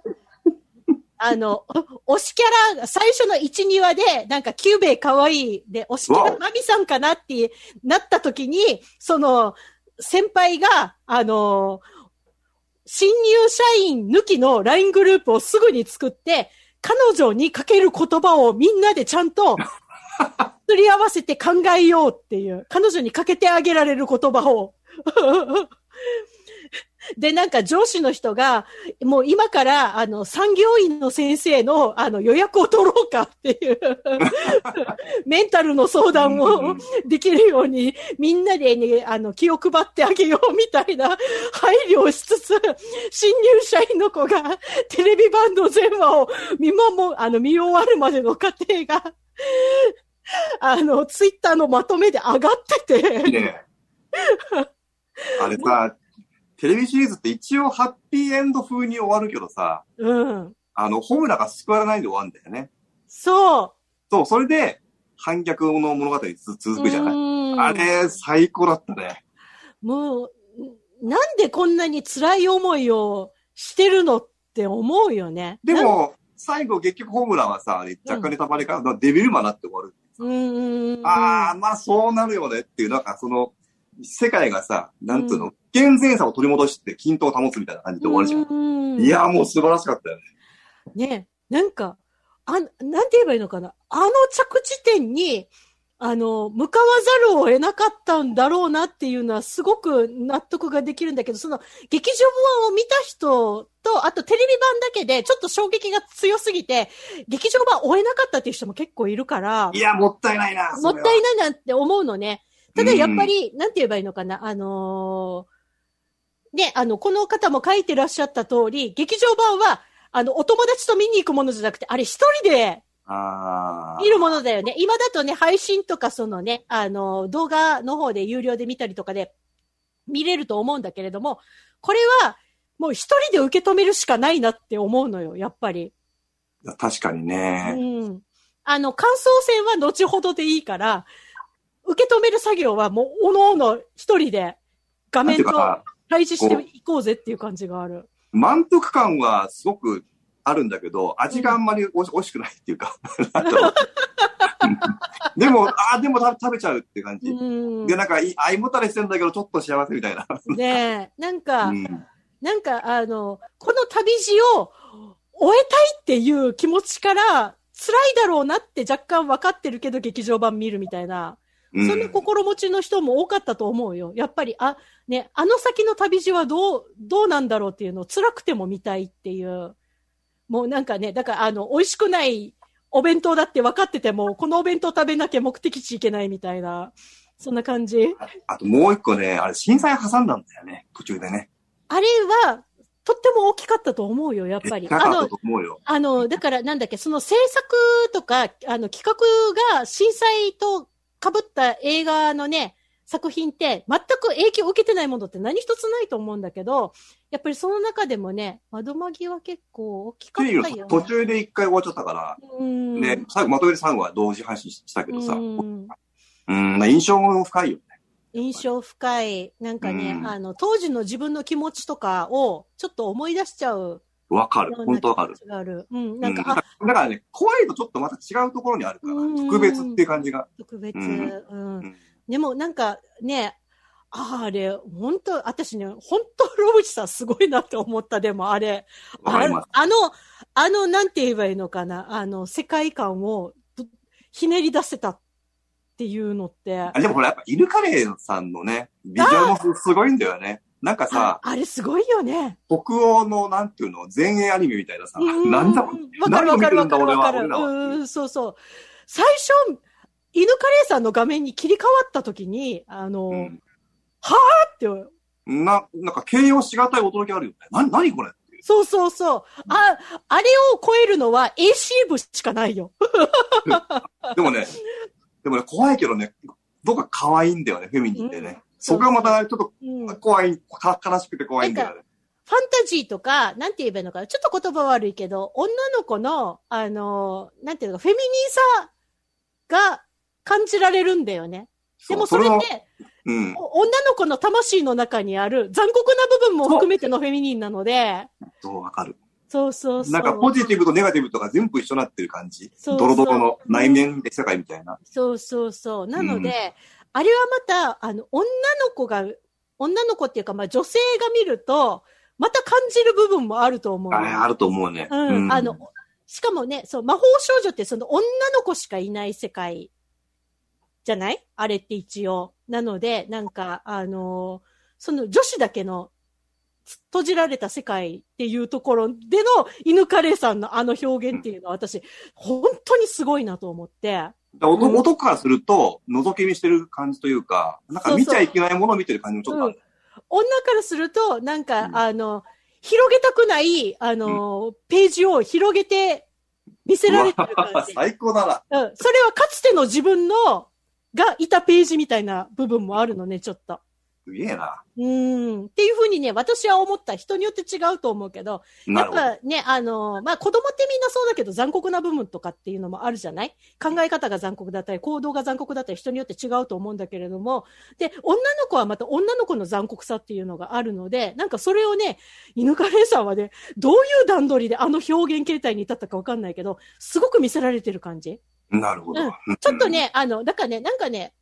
A: あの、お推しキャラ、最初の1、2話で、なんか、キュゥべえ可愛いで、推しキャラ、マミさんかなってなった時に、その、先輩が、あの、新入社員抜きの LINE グループをすぐに作って、彼女にかける言葉をみんなでちゃんと、すり合わせて考えようっていう、彼女にかけてあげられる言葉を。で、なんか上司の人が、もう今から、あの、産業医の先生の、あの、予約を取ろうかっていう、メンタルの相談
B: うん
A: をできるように、みんなでね、あの、気を配ってあげようみたいな配慮をしつつ、新入社員の子がテレビ版の全話を見守、あの、見終わるまでの過程が、あの、ツイッターのまとめで上がってて、
B: ね。あれさ、テレビシリーズって一応ハッピーエンド風に終わるけどさ、
A: うん。
B: あの、ホムラが救われないで終わるんだよね。
A: そう。
B: そう、それで、反逆の物語つ続くじゃない。
A: い
B: あれ、最高だったね。
A: もう、なんでこんなに辛い思いをしてるのって思うよね。
B: でも、最後結局ホムラはさ、若干ネタバレから、デビルマンなって終わる。
A: うんうんうん。
B: ああ、まあそうなるよねっていう、なんかその、世界がさ、なんつうの、健全さを取り戻して均等を保つみたいな感じで終わるじゃん。
A: ん
B: いや、もう素晴らしかったよね。
A: ね、なんか、あ、なんて言えばいいのかな？あの着地点に、あの、向かわざるを得なかったんだろうなっていうのはすごく納得ができるんだけど、その劇場版を見た人と、あとテレビ版だけでちょっと衝撃が強すぎて、劇場版終えなかったっていう人も結構いるから
B: い、や、もったいないな。
A: もったい
B: ない。
A: なって思うのね。ただやっぱり、なんて言えばいいのかな、あのーね、あの、この方も書いてらっしゃった通り、劇場版は、あの、お友達と見に行くものじゃなくて、あれ一人で
B: ああ。
A: 見るものだよね。今だとね、配信とかそのね、あの、動画の方で有料で見たりとかで見れると思うんだけれども、これはもう一人で受け止めるしかないなって思うのよ、やっぱり。
B: 確かに
A: う
B: ね。
A: ん。あの、感想戦は後ほどでいいから、受け止める作業はもう、おのおの一人で画面と対峙していこうぜっていう感じがある。
B: 満腹感はすごくあるんだけど、味があんまりおし美味しくないっていうか。でも、ああ、でも食べちゃうって感じ。
A: うん。
B: で、なんか、い胃もたれしてんだけど、ちょっと幸せみたいな。
A: ねえ、なんか、
B: うん
A: なんか、あの、この旅路を終えたいっていう気持ちから、辛いだろうなって若干分かってるけど劇場版見るみたいな、
B: うん
A: そんな心持ちの人も多かったと思うよ。やっぱり、あ、ね、あの先の旅路はどう、どうなんだろうっていうのを辛くても見たいっていう。もうなんかね、だからあの、美味しくないお弁当だって分かってても、このお弁当食べなきゃ目的地行けないみたいな、そんな感じ。
B: あともう一個ね、あれ、震災挟んだんだよね、途中でね。
A: あれは、とっても大きかったと思うよ、やっぱり。あの。あの、だからなんだっけ、その制作とか、あの、企画が震災と被った映画のね、作品って全く影響を受けてないものって何一つないと思うんだけど、やっぱりその中でもね、窓まぎは結構大きか
B: っ
A: たよ、ね。
B: 途中で一回終わっちゃったから、
A: うん。
B: ね、最後まとめて3話は同時配信したけどさ、
A: う
B: うん、
A: ん
B: 印象も深いよね。
A: 印象深い。なんかね、
B: うん
A: あの、当時の自分の気持ちとかをちょっと思い出しちゃう
B: わかる本当わかる
A: がある。うん。
B: うん、
A: なんか、あ、
B: だだからね、怖いとちょっとまた違うところにあるから、
A: うん
B: 特別っていう感じが。
A: 特別。
B: うん
A: うん
B: うん
A: でもなんかね、ああれ、本当私ね、本当ロブチさんすごいなって思った、でもあれ。あの、あの、なんて言えばいいのかな、あの、世界観をぶひねり出せたっていうのって、
B: あでもほら、やっぱ、イルカレーさんのね、ビジュアルもすすごいんだよね。なんか
A: あ
B: さ、
A: あれすごいよね。
B: 北欧のなんていうの、前衛アニメみたいなさ、
A: うん
B: なんだろう、
A: わかるわかるわかるわかる。うん、そうそう。最初、犬カレーさんの画面に切り替わった時に、あの、
B: うん
A: って、
B: な、なんか形容しがたい驚きあるよね。な、なにこれ
A: そうそうそう。あ、あれを超えるのは AC 部しかないよ。
B: でもね、でもね、怖いけどね、どっか可愛いんだよね、フェミニンでね。
A: うん
B: そこがまたちょっと
A: うん。ファン
B: 怖い、か悲しくて怖いんだよね。
A: タジーとか、なんて言えばいいのかな。ちょっと言葉悪いけど、女の子の、あの、なんていうのか、フェミニンさが感じられるんだよね。でもそれっ
B: の
A: て、
B: うん。
A: お女の子の魂の中にある残酷な部分も含めてのフェミニンなので、
B: そう、わかる。
A: そうそうそう。
B: なんかポジティブとネガティブとか全部一緒になってる感じ。
A: そう
B: ドロドロの内面世界みたいな。
A: そうそうそう。なので、あれはまた、あの、女の子が、女の子っていうか、まあ女性が見ると、また感じる部分もあると思うの。
B: あれあると思うね。
A: うん。あの、しかもね、そう、魔法少女ってその女の子しかいない世界じゃない？あれって一応。なので、なんか、あのその女子だけのつ閉じられた世界っていうところでの犬カレーさんのあの表現っていうのは私、本当にすごいなと思って。
B: 男
A: うん
B: 男からすると、覗き見してる感じというか、なんか見ちゃいけないものを見てる感じもちょっとある。
A: 女からすると、なんか、
B: うん
A: あの、広げたくない、あの、ページを広げて見せられてる感じ。
B: 最高だな。
A: うん。それはかつての自分の、がいたページみたいな部分もあるのね、ちょっと。
B: すげえな。
A: うーん。っていうふうにね、私は思った。人によって違うと思うけど、やっ。ぱね、あの、まあ、子供ってみんなそうだけど残酷な部分とかっていうのもあるじゃない？考え方が残酷だったり、行動が残酷だったり、人によって違うと思うんだけれども、で、女の子はまた女の子の残酷さっていうのがあるので、なんかそれをね、犬カレーさんはね、どういう段取りであの表現形態に至ったかわかんないけど、すごく見せられてる感じ？
B: なるほど。
A: うんちょっとね、あの、だからね、なんかね、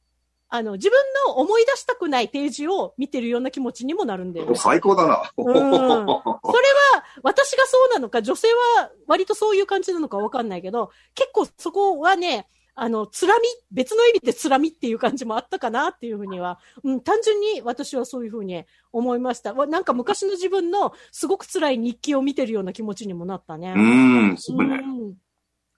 A: あの、自分の思い出したくないページを見てるような気持ちにもなるんだよ
B: うん。
A: ね。
B: 最高だな。
A: ん私がそうなのか、女性は割とそういう感じなのかわかんないけど、結構そこはね、あの、つらみ、別の意味でつらみっていう感じもあったかなっていうふうには、うん、単純に私はそういうふうに思いました。わなんか昔の自分のすごく辛い日記を見てるような気持ちにもなったね。
B: うーん、すごいね。
A: うん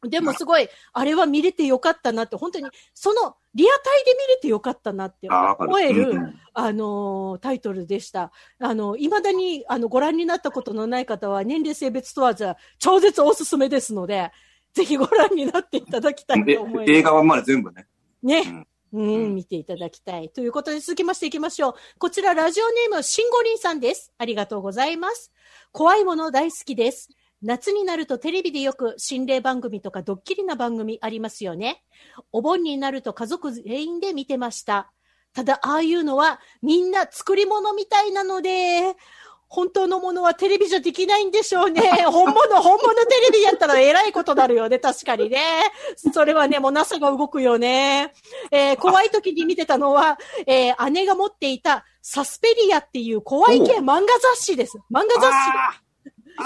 A: でもすごい、あれは見れてよかったなって、本当に、その、リアタイで見れてよかったなって。思える、
B: うんうん
A: あのータイトルでした。あの、未だに、あの、ご覧になったことのない方は、年齢性別問わず、超絶おすすめですので、ぜひご覧になっていただきたい
B: え
A: と思います。
B: 映画版まで全部ね。
A: ね。うん、
B: うん
A: 見ていただきたい。ということで続きましていきましょう。こちら、ラジオネーム、しんごりんさんです。ありがとうございます。怖いもの大好きです。夏になるとテレビでよく心霊番組とかドッキリな番組ありますよね。お盆になると家族全員で見てました。ただ、ああいうのはみんな作り物みたいなので、本当のものはテレビじゃできないんでしょうね。本物、本物テレビやったら偉いことになるよね。確かにね。それはね、もう NASA が動くよね。えー怖い時に見てたのは、えー姉が持っていたサスペリアっていう怖い系漫画雑誌です。漫画雑誌。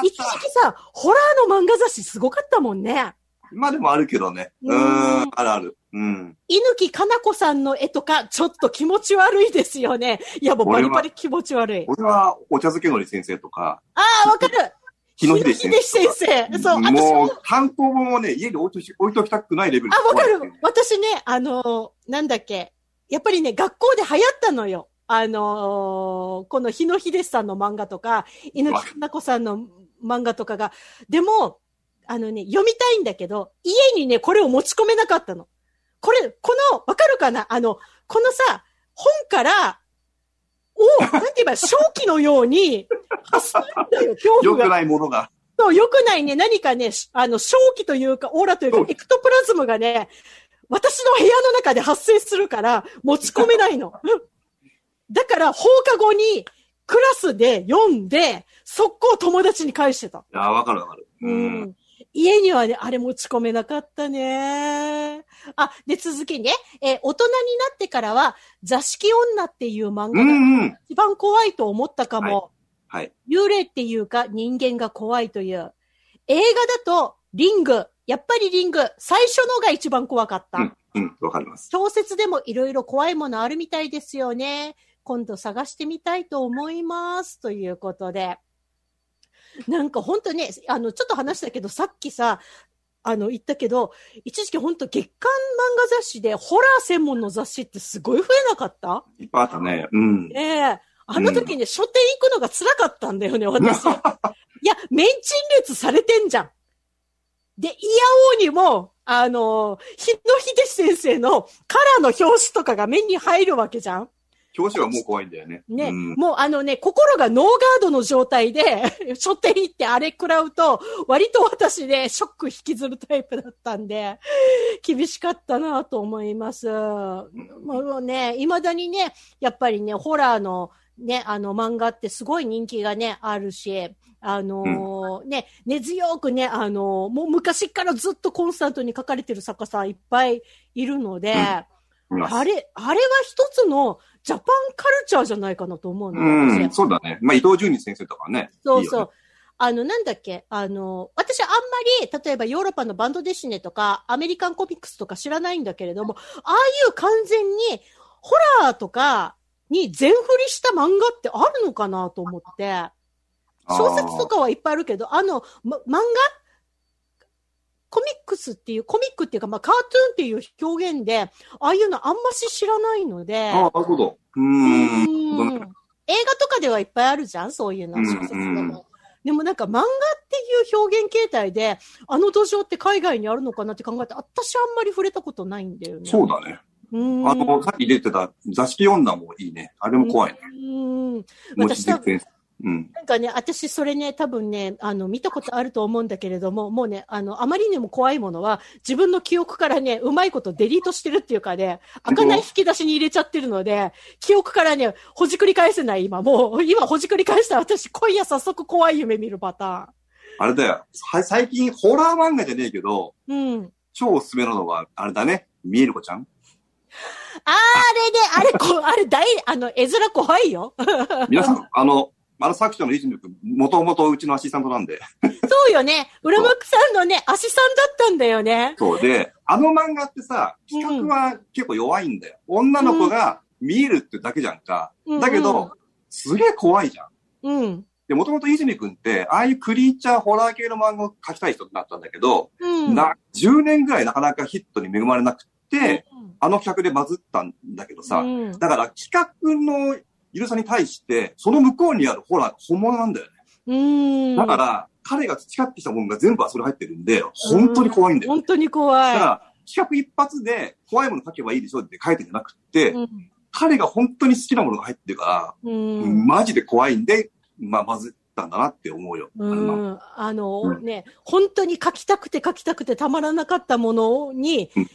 A: 一時期さ、ホラーの漫画雑誌すごかったもんね。
B: たまあでもあるけどね。う
A: ん
B: ん、あるある。うん。
A: 犬木かな子さんの絵とか、ちょっと気持ち悪いですよね。いや、もうバリバリ気持ち悪い。
B: 俺は、お茶漬けのり先生とか、
A: ああ、わかる。
B: 日野秀先
A: 先
B: 生
A: 生。そう、私も
B: もう、単行本をね、家に置いとし置いときたくないレベル
A: あ、わかる。私ね、あのーなんだっけ。やっぱりね、学校で流行ったのよ。あのーこの日野秀さんの漫画とか、犬木かな子さんの漫画とかが。でも、あのね、読みたいんだけど、家にね、これを持ち込めなかったの。これ、この、わかるかな？あの、このさ、本から、を、なんて言えば、正気のように、発するんだよ、恐怖が。
B: 良くないものが。
A: そう、良くないね、何かね、しあの、正気というか、オーラというかエクトプラズムがね、私の部屋の中で発生するから、持ち込めないの。だから、放課後に、クラスで読んで、速攻友達に返してた。
B: ああ、わかるわかる。
A: う
B: うん。
A: ん。家にはね、あれ持ち込めなかったね。あ、で、続きね、えー大人になってからは、座敷女っていう漫
B: う
A: 画が。一番怖いと思ったかも。
B: はい。
A: 幽霊っていうか人間が怖いという。映画だとリング。やっぱりリング。最初のが一番怖かった。
B: うん、うん、わかります。
A: 小説でもいろいろ怖いものあるみたいですよね。今度探してみたいと思います。ということで。なんか本当ね、あの、ちょっと話したけど、さっきさ、あの、言ったけど、一時期本当月刊漫画雑誌でホラー専門の雑誌ってすごい増えなかった？
B: いっぱいあったね。うん。
A: ねえ。あの時ね、書店行くのが辛かったんだよね、私。いや、メンチン列されてんじゃん。で、イヤオーにも、あの、日野秀先生のカラーの表紙とかが目に入るわけじゃん
B: 表紙はもう怖いんだよね。
A: ね、
B: うん。
A: もうあのね、心がノーガードの状態で、書店行ってあれ食らうと、割と私ね、ショック引きずるタイプだったんで、厳しかったなと思います。もうね、未だにね、やっぱりね、ホラーのね、あの漫画ってすごい人気がね、あるし、あのーね、根強くね、あのーもう昔からずっとコンスタントに書かれてる作家さんいっぱいいるので、
B: います
A: あれ、あれは一つのジャパンカルチャーじゃないかなと思うの、
B: うん、
A: 私
B: そうだね。まあ、伊藤淳二先生とかね。
A: そうそう。
B: いい
A: あの、なんだっけ？あの、私あんまり、例えばヨーロッパのバンドデシネとか、アメリカンコミックスとか知らないんだけれども、ああいう完全に、ホラーとかに全振りした漫画ってあるのかなと思って、小説とかはいっぱいあるけど、あの、ま、漫画コミックスっていう、コミックっていうか、まあ、カートゥーンっていう表現で、ああいうのあんまし知らないので、
B: ああ、なるほど。う
A: ん映画とかではいっぱいあるじゃんそういうの、
B: うん
A: 小説でも。
B: うん
A: でもなんか漫画っていう表現形態で、あの土壌って海外にあるのかなって考えて、私あんまり触れたことないんだよね。
B: そうだね。
A: うーん。
B: あの、さっき出てた座敷女もいいね。あれも怖いね。
A: うーん。
B: も
A: 私。
B: うん。
A: なんかね、私それね、多分ね、あの、見たことあると思うんだけれども、もうね、あの、あまりにも怖いものは、自分の記憶からね、うまいことデリートしてるっていうかね、開かない引き出しに入れちゃってるので、記憶からね、ほじくり返せない今。もう、今ほじくり返したら私、今夜早速怖い夢見るパタ
B: あれだよ。は最近、ホラー漫画じゃねえけど、
A: ーン。うん。
B: 超おすすめなのは、あれだね。見える子ちゃん
A: あれね、あれ、こあれ大、あの、絵面怖いよ。
B: 皆さん、あの、あの作者のリズム君、もともとうちのアシスタントなんで。
A: そうよね。浦幕さんのね、足さんだったんだよね。
B: そうで、あの漫画ってさ、企画は結構弱いんだよ。女の子が見えるってだけじゃんか。
A: うん
B: だけど、すげえ怖いじゃん。
A: うん。
B: で、もともと泉君って、ああいうクリーチャーホラー系の漫画を描きたい人になったんだけど、
A: うん。
B: な、10年ぐらいなかなかヒットに恵まれなくて、
A: うん
B: あの企画でバズったんだけどさ、
A: うん
B: だから企画の許さに対して、その向こうにあるホラーが本物なんだよね。
A: うん。
B: だから、彼が培ってきたものが全部はそれ入ってるんで、本当に怖いんだよ。
A: 本当に怖い。
B: だから、企画一発で怖いもの書けばいいでしょって書いてんじゃなくって、
A: うん
B: 彼が本当に好きなものが入ってるから、
A: うん。
B: マジで怖いんで、まあ、バズったんだなって思うよ。
A: う
B: あの
A: ん。あの、
B: うん
A: ね、本当に書きたくて書きたくてたまらなかったものに
B: うん、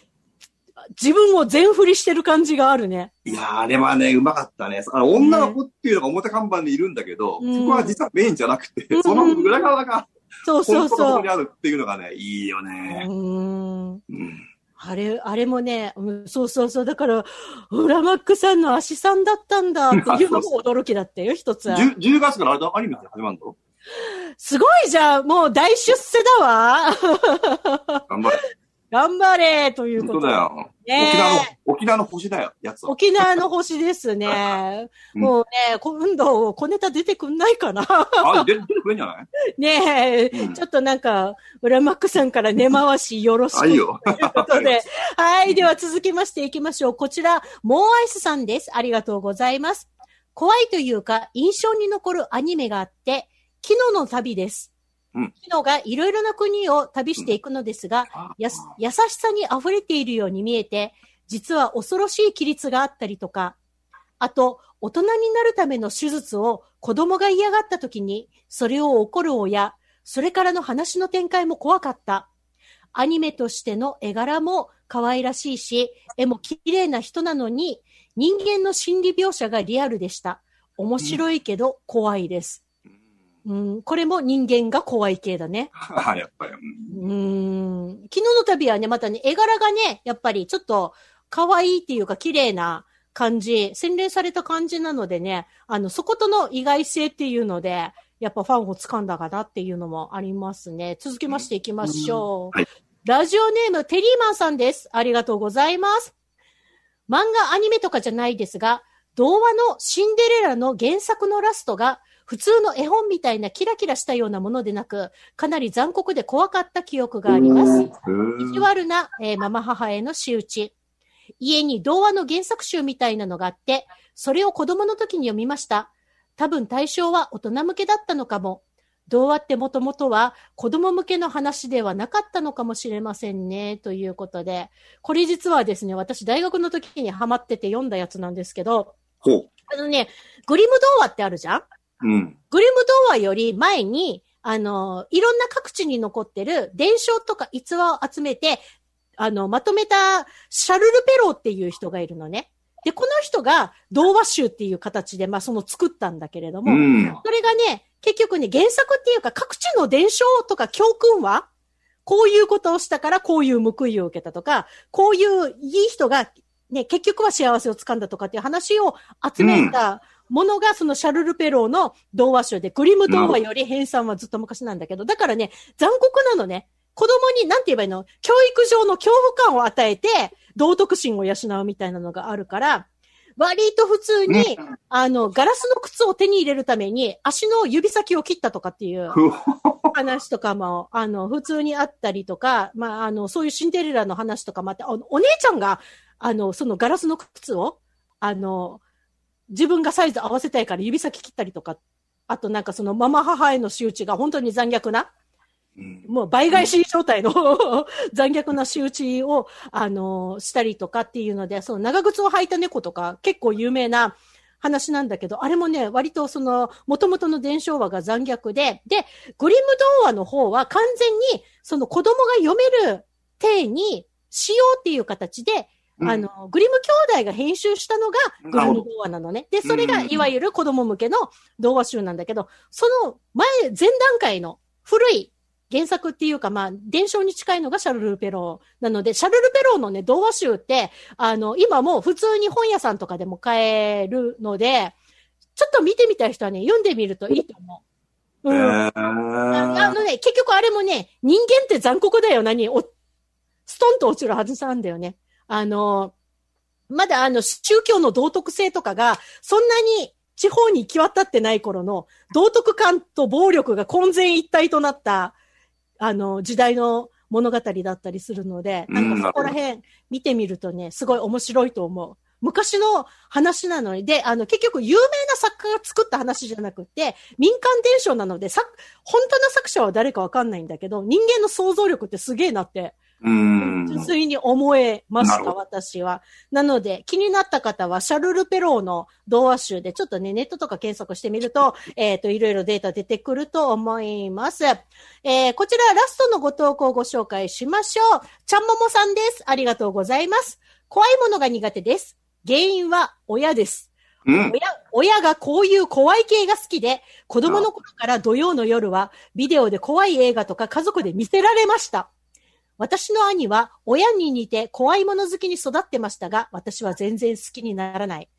A: 自分を全振りしてる感じがあるね。
B: いやー、あれはね、うまかったね。あの女の子っていうのが表看板にいるんだけど、
A: うん
B: そこは実はメインじゃなくて、
A: うん
B: その裏側が
A: そうそうそう
B: 本当のところに。あるっていうのがね、いいよね。
A: うん。
B: うん。
A: あれ、あれもね、うんそうそうそう。だから、ウラマックさんの足さんだったんだ っていうのも驚きだったよ、一つ。
B: 10, 10月からあれだ、アニメ始まるの？
A: すごいじゃんもう大出世だわ
B: 頑張れ。
A: 頑張れということ
B: 本当だよ。
A: ね
B: 沖縄の、沖縄の星だよ、やつは。
A: 沖縄の星ですね。
B: うん
A: もうね、今度、小ネタ出てくんないかな
B: あ、出出てくれんじゃない？
A: ねえ、
B: うん
A: ちょっとなんか、浦マックさんから根回しよろし
B: いいよ。
A: ということで、はい。では続きましていきましょう。こちら、モーアイスさんです。ありがとうございます。怖いというか、印象に残るアニメがあって、キノの旅です。
B: うん
A: キノがいろいろな国を旅していくのですが、やす優しさに溢れているように見えて、実は恐ろしい規律があったりとか、あと、大人になるための手術を子供が嫌がった時に、それを怒る親、それからの話の展開も怖かった。アニメとしての絵柄も可愛らしいし、絵も綺麗な人なのに、人間の心理描写がリアルでした。面白いけど怖いです。うん、これも人間が怖い系だね。
B: あ、やっぱり。うん
A: うーん。昨日の旅はね、またね、絵柄がね、やっぱりちょっと可愛いっていうか綺麗な感じ、洗練された感じなのでね、あの、そことの意外性っていうので、やっぱファンを掴んだかなっていうのもありますね。続きましていきましょう。
B: はい
A: ラジオネーム、テリーマンさんです。ありがとうございます。漫画、アニメとかじゃないですが、童話のシンデレラの原作のラストが普通の絵本みたいなキラキラしたようなものでなく、かなり残酷で怖かった記憶があります。意地悪な、えーママ母への仕打ち。家に童話の原作集みたいなのがあって、それを子供の時に読みました。多分対象は大人向けだったのかも。童話ってもともとは子供向けの話ではなかったのかもしれませんね。ということで。これ実はですね、私大学の時にハマってて読んだやつなんですけど、
B: ほう。
A: あのね、グリム童話ってあるじゃん？
B: うん。
A: グリム童話より前に、あの、いろんな各地に残ってる伝承とか逸話を集めて、あの、まとめたシャルル・ペローっていう人がいるのね。で、この人が童話集っていう形で、まあ、その作ったんだけれども、
B: うん。
A: それがね、結局ね、原作っていうか各地の伝承とか教訓は、こういうことをしたからこういう報いを受けたとか、こういういい人が、ね、結局は幸せをつかんだとかっていう話を集めたものが、そのシャルル・ペローの童話集で、グリム童話より編纂はずっと昔なんだけど、だからね、残酷なのね。子供に、なんて言えばいいの教育上の恐怖感を与えて、道徳心を養うみたいなのがあるから、割と普通に、あの、ガラスの靴を手に入れるために、足の指先を切ったとかっていう
B: ふ
A: 話とかも、あの、普通にあったりとか、まあ、あの、そういうシンデレラの話とかもあって、お姉ちゃんが、あの、そのガラスの靴を、あの、自分がサイズ合わせたいから指先切ったりとか、あとなんかそのママ母への仕打ちが本当に残虐な、
B: うん。
A: もう倍返し状態の 残虐な仕打ちを、あの、したりとかっていうので、その長靴を履いた猫とか結構有名な話なんだけど、あれもね、割とその、元々の伝承話が残虐で、で、グリム童話の方は完全に、その子供が読める体にしようっていう形で、
B: うん
A: あの、グリム兄弟が編集したのがグリム童話なのね。で、それがいわゆる子供向けの童話集なんだけど、その前、前段階の古い原作っていうか、まあ、伝承に近いのがシャルル・ペローなので、シャルル・ペローのね、童話集って、あの、今もう普通に本屋さんとかでも買えるので、ちょっと見てみたい人はね、読んでみるといいと思う。うん。
B: え
A: あ
B: ー
A: あのね、結局あれもね、人間って残酷だよ、何お、ストンと落ちるはずなんだよね。あの、まだあの、宗教の道徳性とかが、そんなに地方に行き渡ってない頃の、道徳感と暴力が混然一体となった、あの、時代の物語だったりするので、なんかそこら辺見てみるとね、すごい面白いと思う。昔の話なのに、で、あの、結局有名な作家が作った話じゃなくて、民間伝承なので、さ、本当の作者は誰かわかんないんだけど、人間の想像力ってすげえなって、
B: うん。
A: 純粋に思えました、私は。なので、気になった方は、シャルル・ペローの童話集で、ちょっとね、ネットとか検索してみると、えっ、と、いろいろデータ出てくると思います。えー、こちら、ラストのご投稿をご紹介しましょう。ちゃんももさんです。ありがとうございます。怖いものが苦手です。原因は親です。
B: うん。
A: 親、親がこういう怖い系が好きで、子供の頃から土曜の夜は、ビデオで怖い映画とか家族で見せられました。私の兄は親に似て怖いもの好きに育ってましたが、私は全然好きにならない。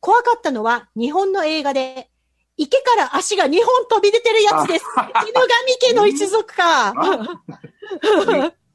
A: 怖かったのは日本の映画で、池から足が2本飛び出てるやつです。犬神家の一族か。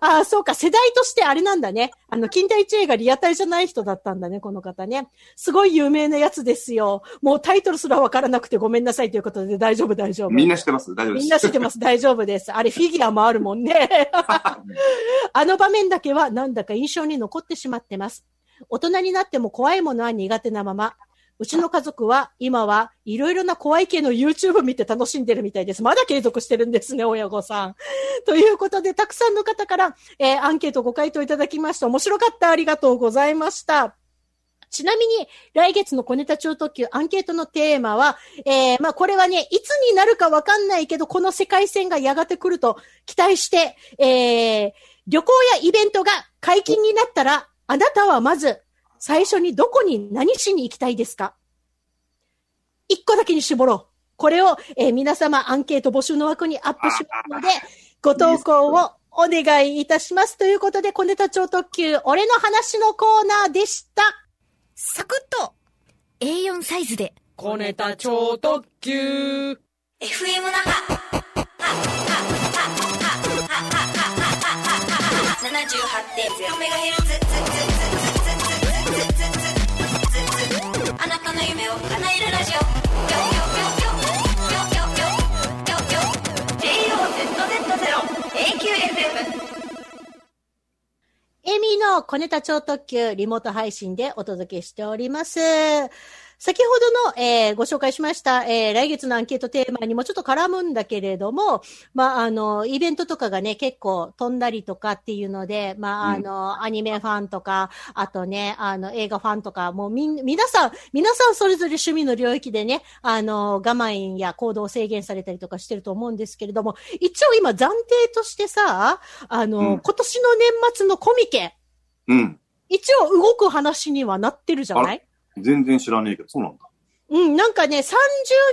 A: ああ、そうか。世代としてあれなんだね。あの、近代一映画リアタイじゃない人だったんだね、この方ね。すごい有名なやつですよ。もうタイトルすらわからなくてごめんなさいということで大丈夫、大丈夫。
B: みんな知ってます？大丈夫です。
A: みんな知ってます。大丈夫です。あれ、フィギュアもあるもんね。あの場面だけはなんだか印象に残ってしまってます。大人になっても怖いものは苦手なまま。うちの家族は今はいろいろな怖い系の YouTube 見て楽しんでるみたいです。まだ継続してるんですね、親御さん。ということで、たくさんの方から、えーアンケートご回答いただきました。面白かった。ありがとうございました。ちなみに、来月の小ネタ超特急アンケートのテーマは、えー、まあこれはね、いつになるかわかんないけど、この世界線がやがて来ると期待して、えー、旅行やイベントが解禁になったら、あなたはまず、最初にどこに何しに行きたいですか？一個だけに絞ろう。これを、えー、皆様アンケート募集の枠にアップしますので、ご投稿をお願いいたします。ということで、小ネタ超特急、俺の話のコーナーでした。
E: サクッと !A4 サイズで。
C: 小ネタ超特急
D: !FM 中 78.0MHz。夢を叶えるラジオ
A: エミの小ネタ超特急リモート配信でお届けしております。先ほどの、えーご紹介しました、えー来月のアンケートテーマにもちょっと絡むんだけれども、まあ、あの、イベントとかがね、結構飛んだりとかっていうので、まあ、あの、アニメファンとか、あとね、あの、映画ファンとか、もうみん、皆さん、皆さんそれぞれ趣味の領域でね、あの、我慢や行動を制限されたりとかしてると思うんですけれども、一応今暫定としてさ、あの、
B: うん。
A: 今年の年末のコミケ、
B: うん。
A: 一応動く話にはなってるじゃない？
B: 全然知らねえけど、そうなんだ。
A: うん、なんかね、30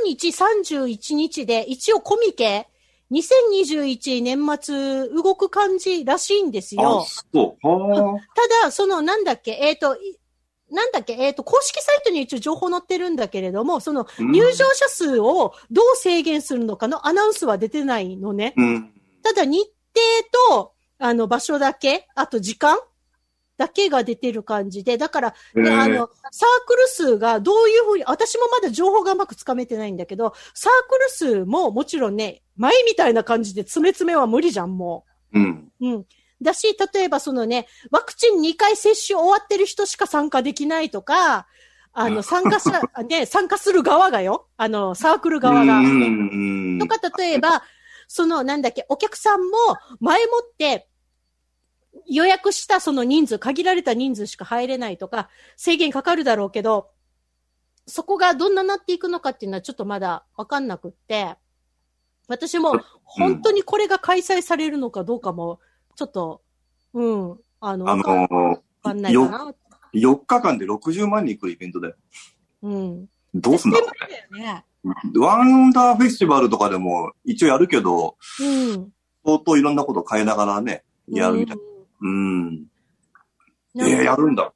A: 日、31日で、一応コミケ、2021年末動く感じらしいんです
B: あ
A: よ、。
B: そう。は
A: ただ、その、なんだっけ、えっ、と、いなんだっけ、えっ、と、公式サイトに一応情報載ってるんだけれども、その、入場者数をどう制限するのかのアナウンスは出てないのね。
B: うん。
A: ただ日程と、あの、場所だけ、あと時間だけが出てる感じで、だから、ね、あの、サークル数がどういうふうに、私もまだ情報がうまくつかめてないんだけど、サークル数ももちろんね、前みたいな感じで詰め詰めは無理じゃん、も
B: うん。
A: う。うん。だし、例えばそのね、ワクチン2回接種終わってる人しか参加できないとか、あの、参加者、ね、参加する側がよ、あの、サークル側が。
B: うん。
A: とか、例えば、その、なんだっけ、お客さんも前もって予約したその人数、限られた人数しか入れないとか、制限かかるだろうけど、そこがどんななっていくのかっていうのはちょっとまだわかんなくって、私も本当にこれが開催されるのかどうかも、ちょっと、うん、あの、
B: あの
A: かんないかな。
B: ー、4日間で60万人来るイベントだよ。
A: うん。
B: どうすんだろ。うね。ワンダーフェスティバルとかでも一応やるけど、
A: うん。
B: 相当いろんなこと変えながらね、やるみたい。うん。
A: うん
B: えー、やるんだ。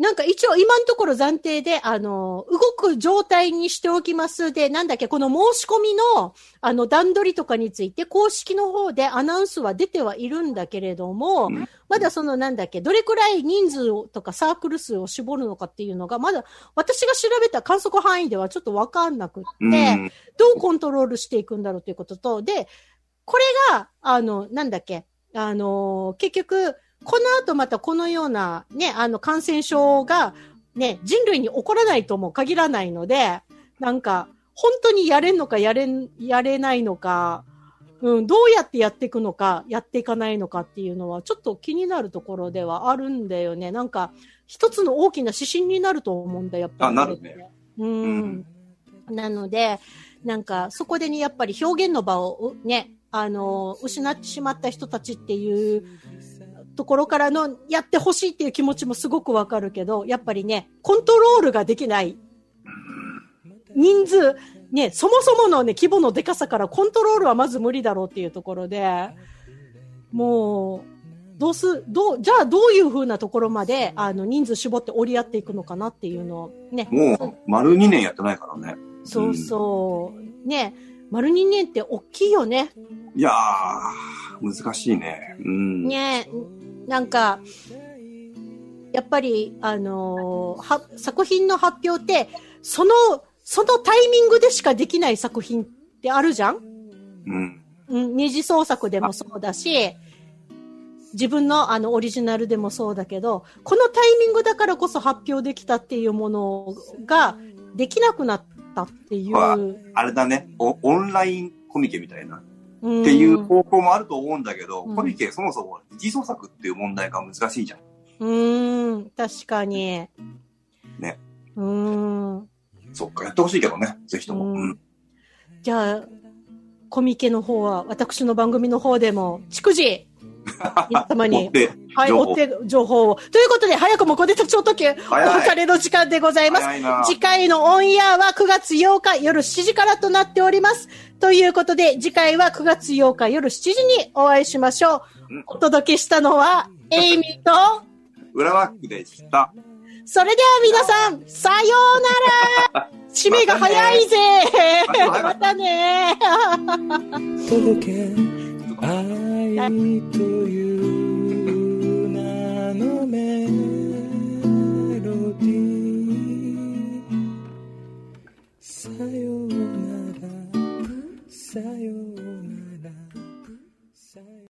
A: なんか一応今のところ暫定で、あの、動く状態にしておきますで、なんだっけ、この申し込みの、あの、段取りとかについて、公式の方でアナウンスは出てはいるんだけれども、
B: うん
A: まだそのなんだっけ、どれくらい人数をとかサークル数を絞るのかっていうのが、まだ私が調べた観測範囲ではちょっとわかんなくって、
B: うん。
A: どうコントロールしていくんだろうということと、で、これが、あの、なんだっけ、あの、結局、この後またこのようなね、あの感染症がね、人類に起こらないとも限らないので、なんか、本当にやれんのかやれん、やれないのか、うん、どうやってやっていくのか、やっていかないのかっていうのは、ちょっと気になるところではあるんだよね。なんか、一つの大きな指針になると思うんだ、やっぱり。
B: あなるね。
A: う
B: うん
A: ん。なので、なんか、そこでね、やっぱり表現の場をうね、あの、失ってしまった人たちっていうところからの、やってほしいっていう気持ちもすごくわかるけど、やっぱりね、コントロールができない。人数、ね、そもそものね、規模のでかさからコントロールはまず無理だろうっていうところで、もう、どうす、どう、じゃあどういう風なところまで、あの、人数絞って折り合っていくのかなっていうのをね。
B: もう、丸2年やってないからね。
A: そうそう。ね、丸2年って大きいよね。
B: いやー、難しいね。うん。
A: ね、なんか、やっぱり、あのーは、作品の発表って、その、そのタイミングでしかできない作品ってあるじゃん？
B: うん。
A: うん、二次創作でもそうだし、自分のあのオリジナルでもそうだけど、このタイミングだからこそ発表できたっていうものができなくなったっていう。
B: はあれだねオ、オンラインコミケみたいな。
A: うん
B: っていう方向もあると思うんだけど、
A: うん
B: コミケそもそも二次創作っていう問題が難しいじゃん。
A: うーん、確かに。
B: ね。
A: うーん。
B: そっか、やってほしいけどね、ぜひとも。
A: うん
B: うん。
A: じゃあ、コミケの方は、私の番組の方でも、逐次、皆様
B: 持
A: に？はい、
B: 情報
A: 追って情報を。ということで、早くもコネタ超特急、お別れの時間でございます。次回のオンエアは9月8日夜7時からとなっております。ということで、次回は9月8日夜7時にお会いしましょう
B: うん。
A: お届けしたのは、エイミと、
B: 裏ワックでした。
A: それでは皆さん、さようなら締めが早いぜ またね
C: さようなら。さよう。なら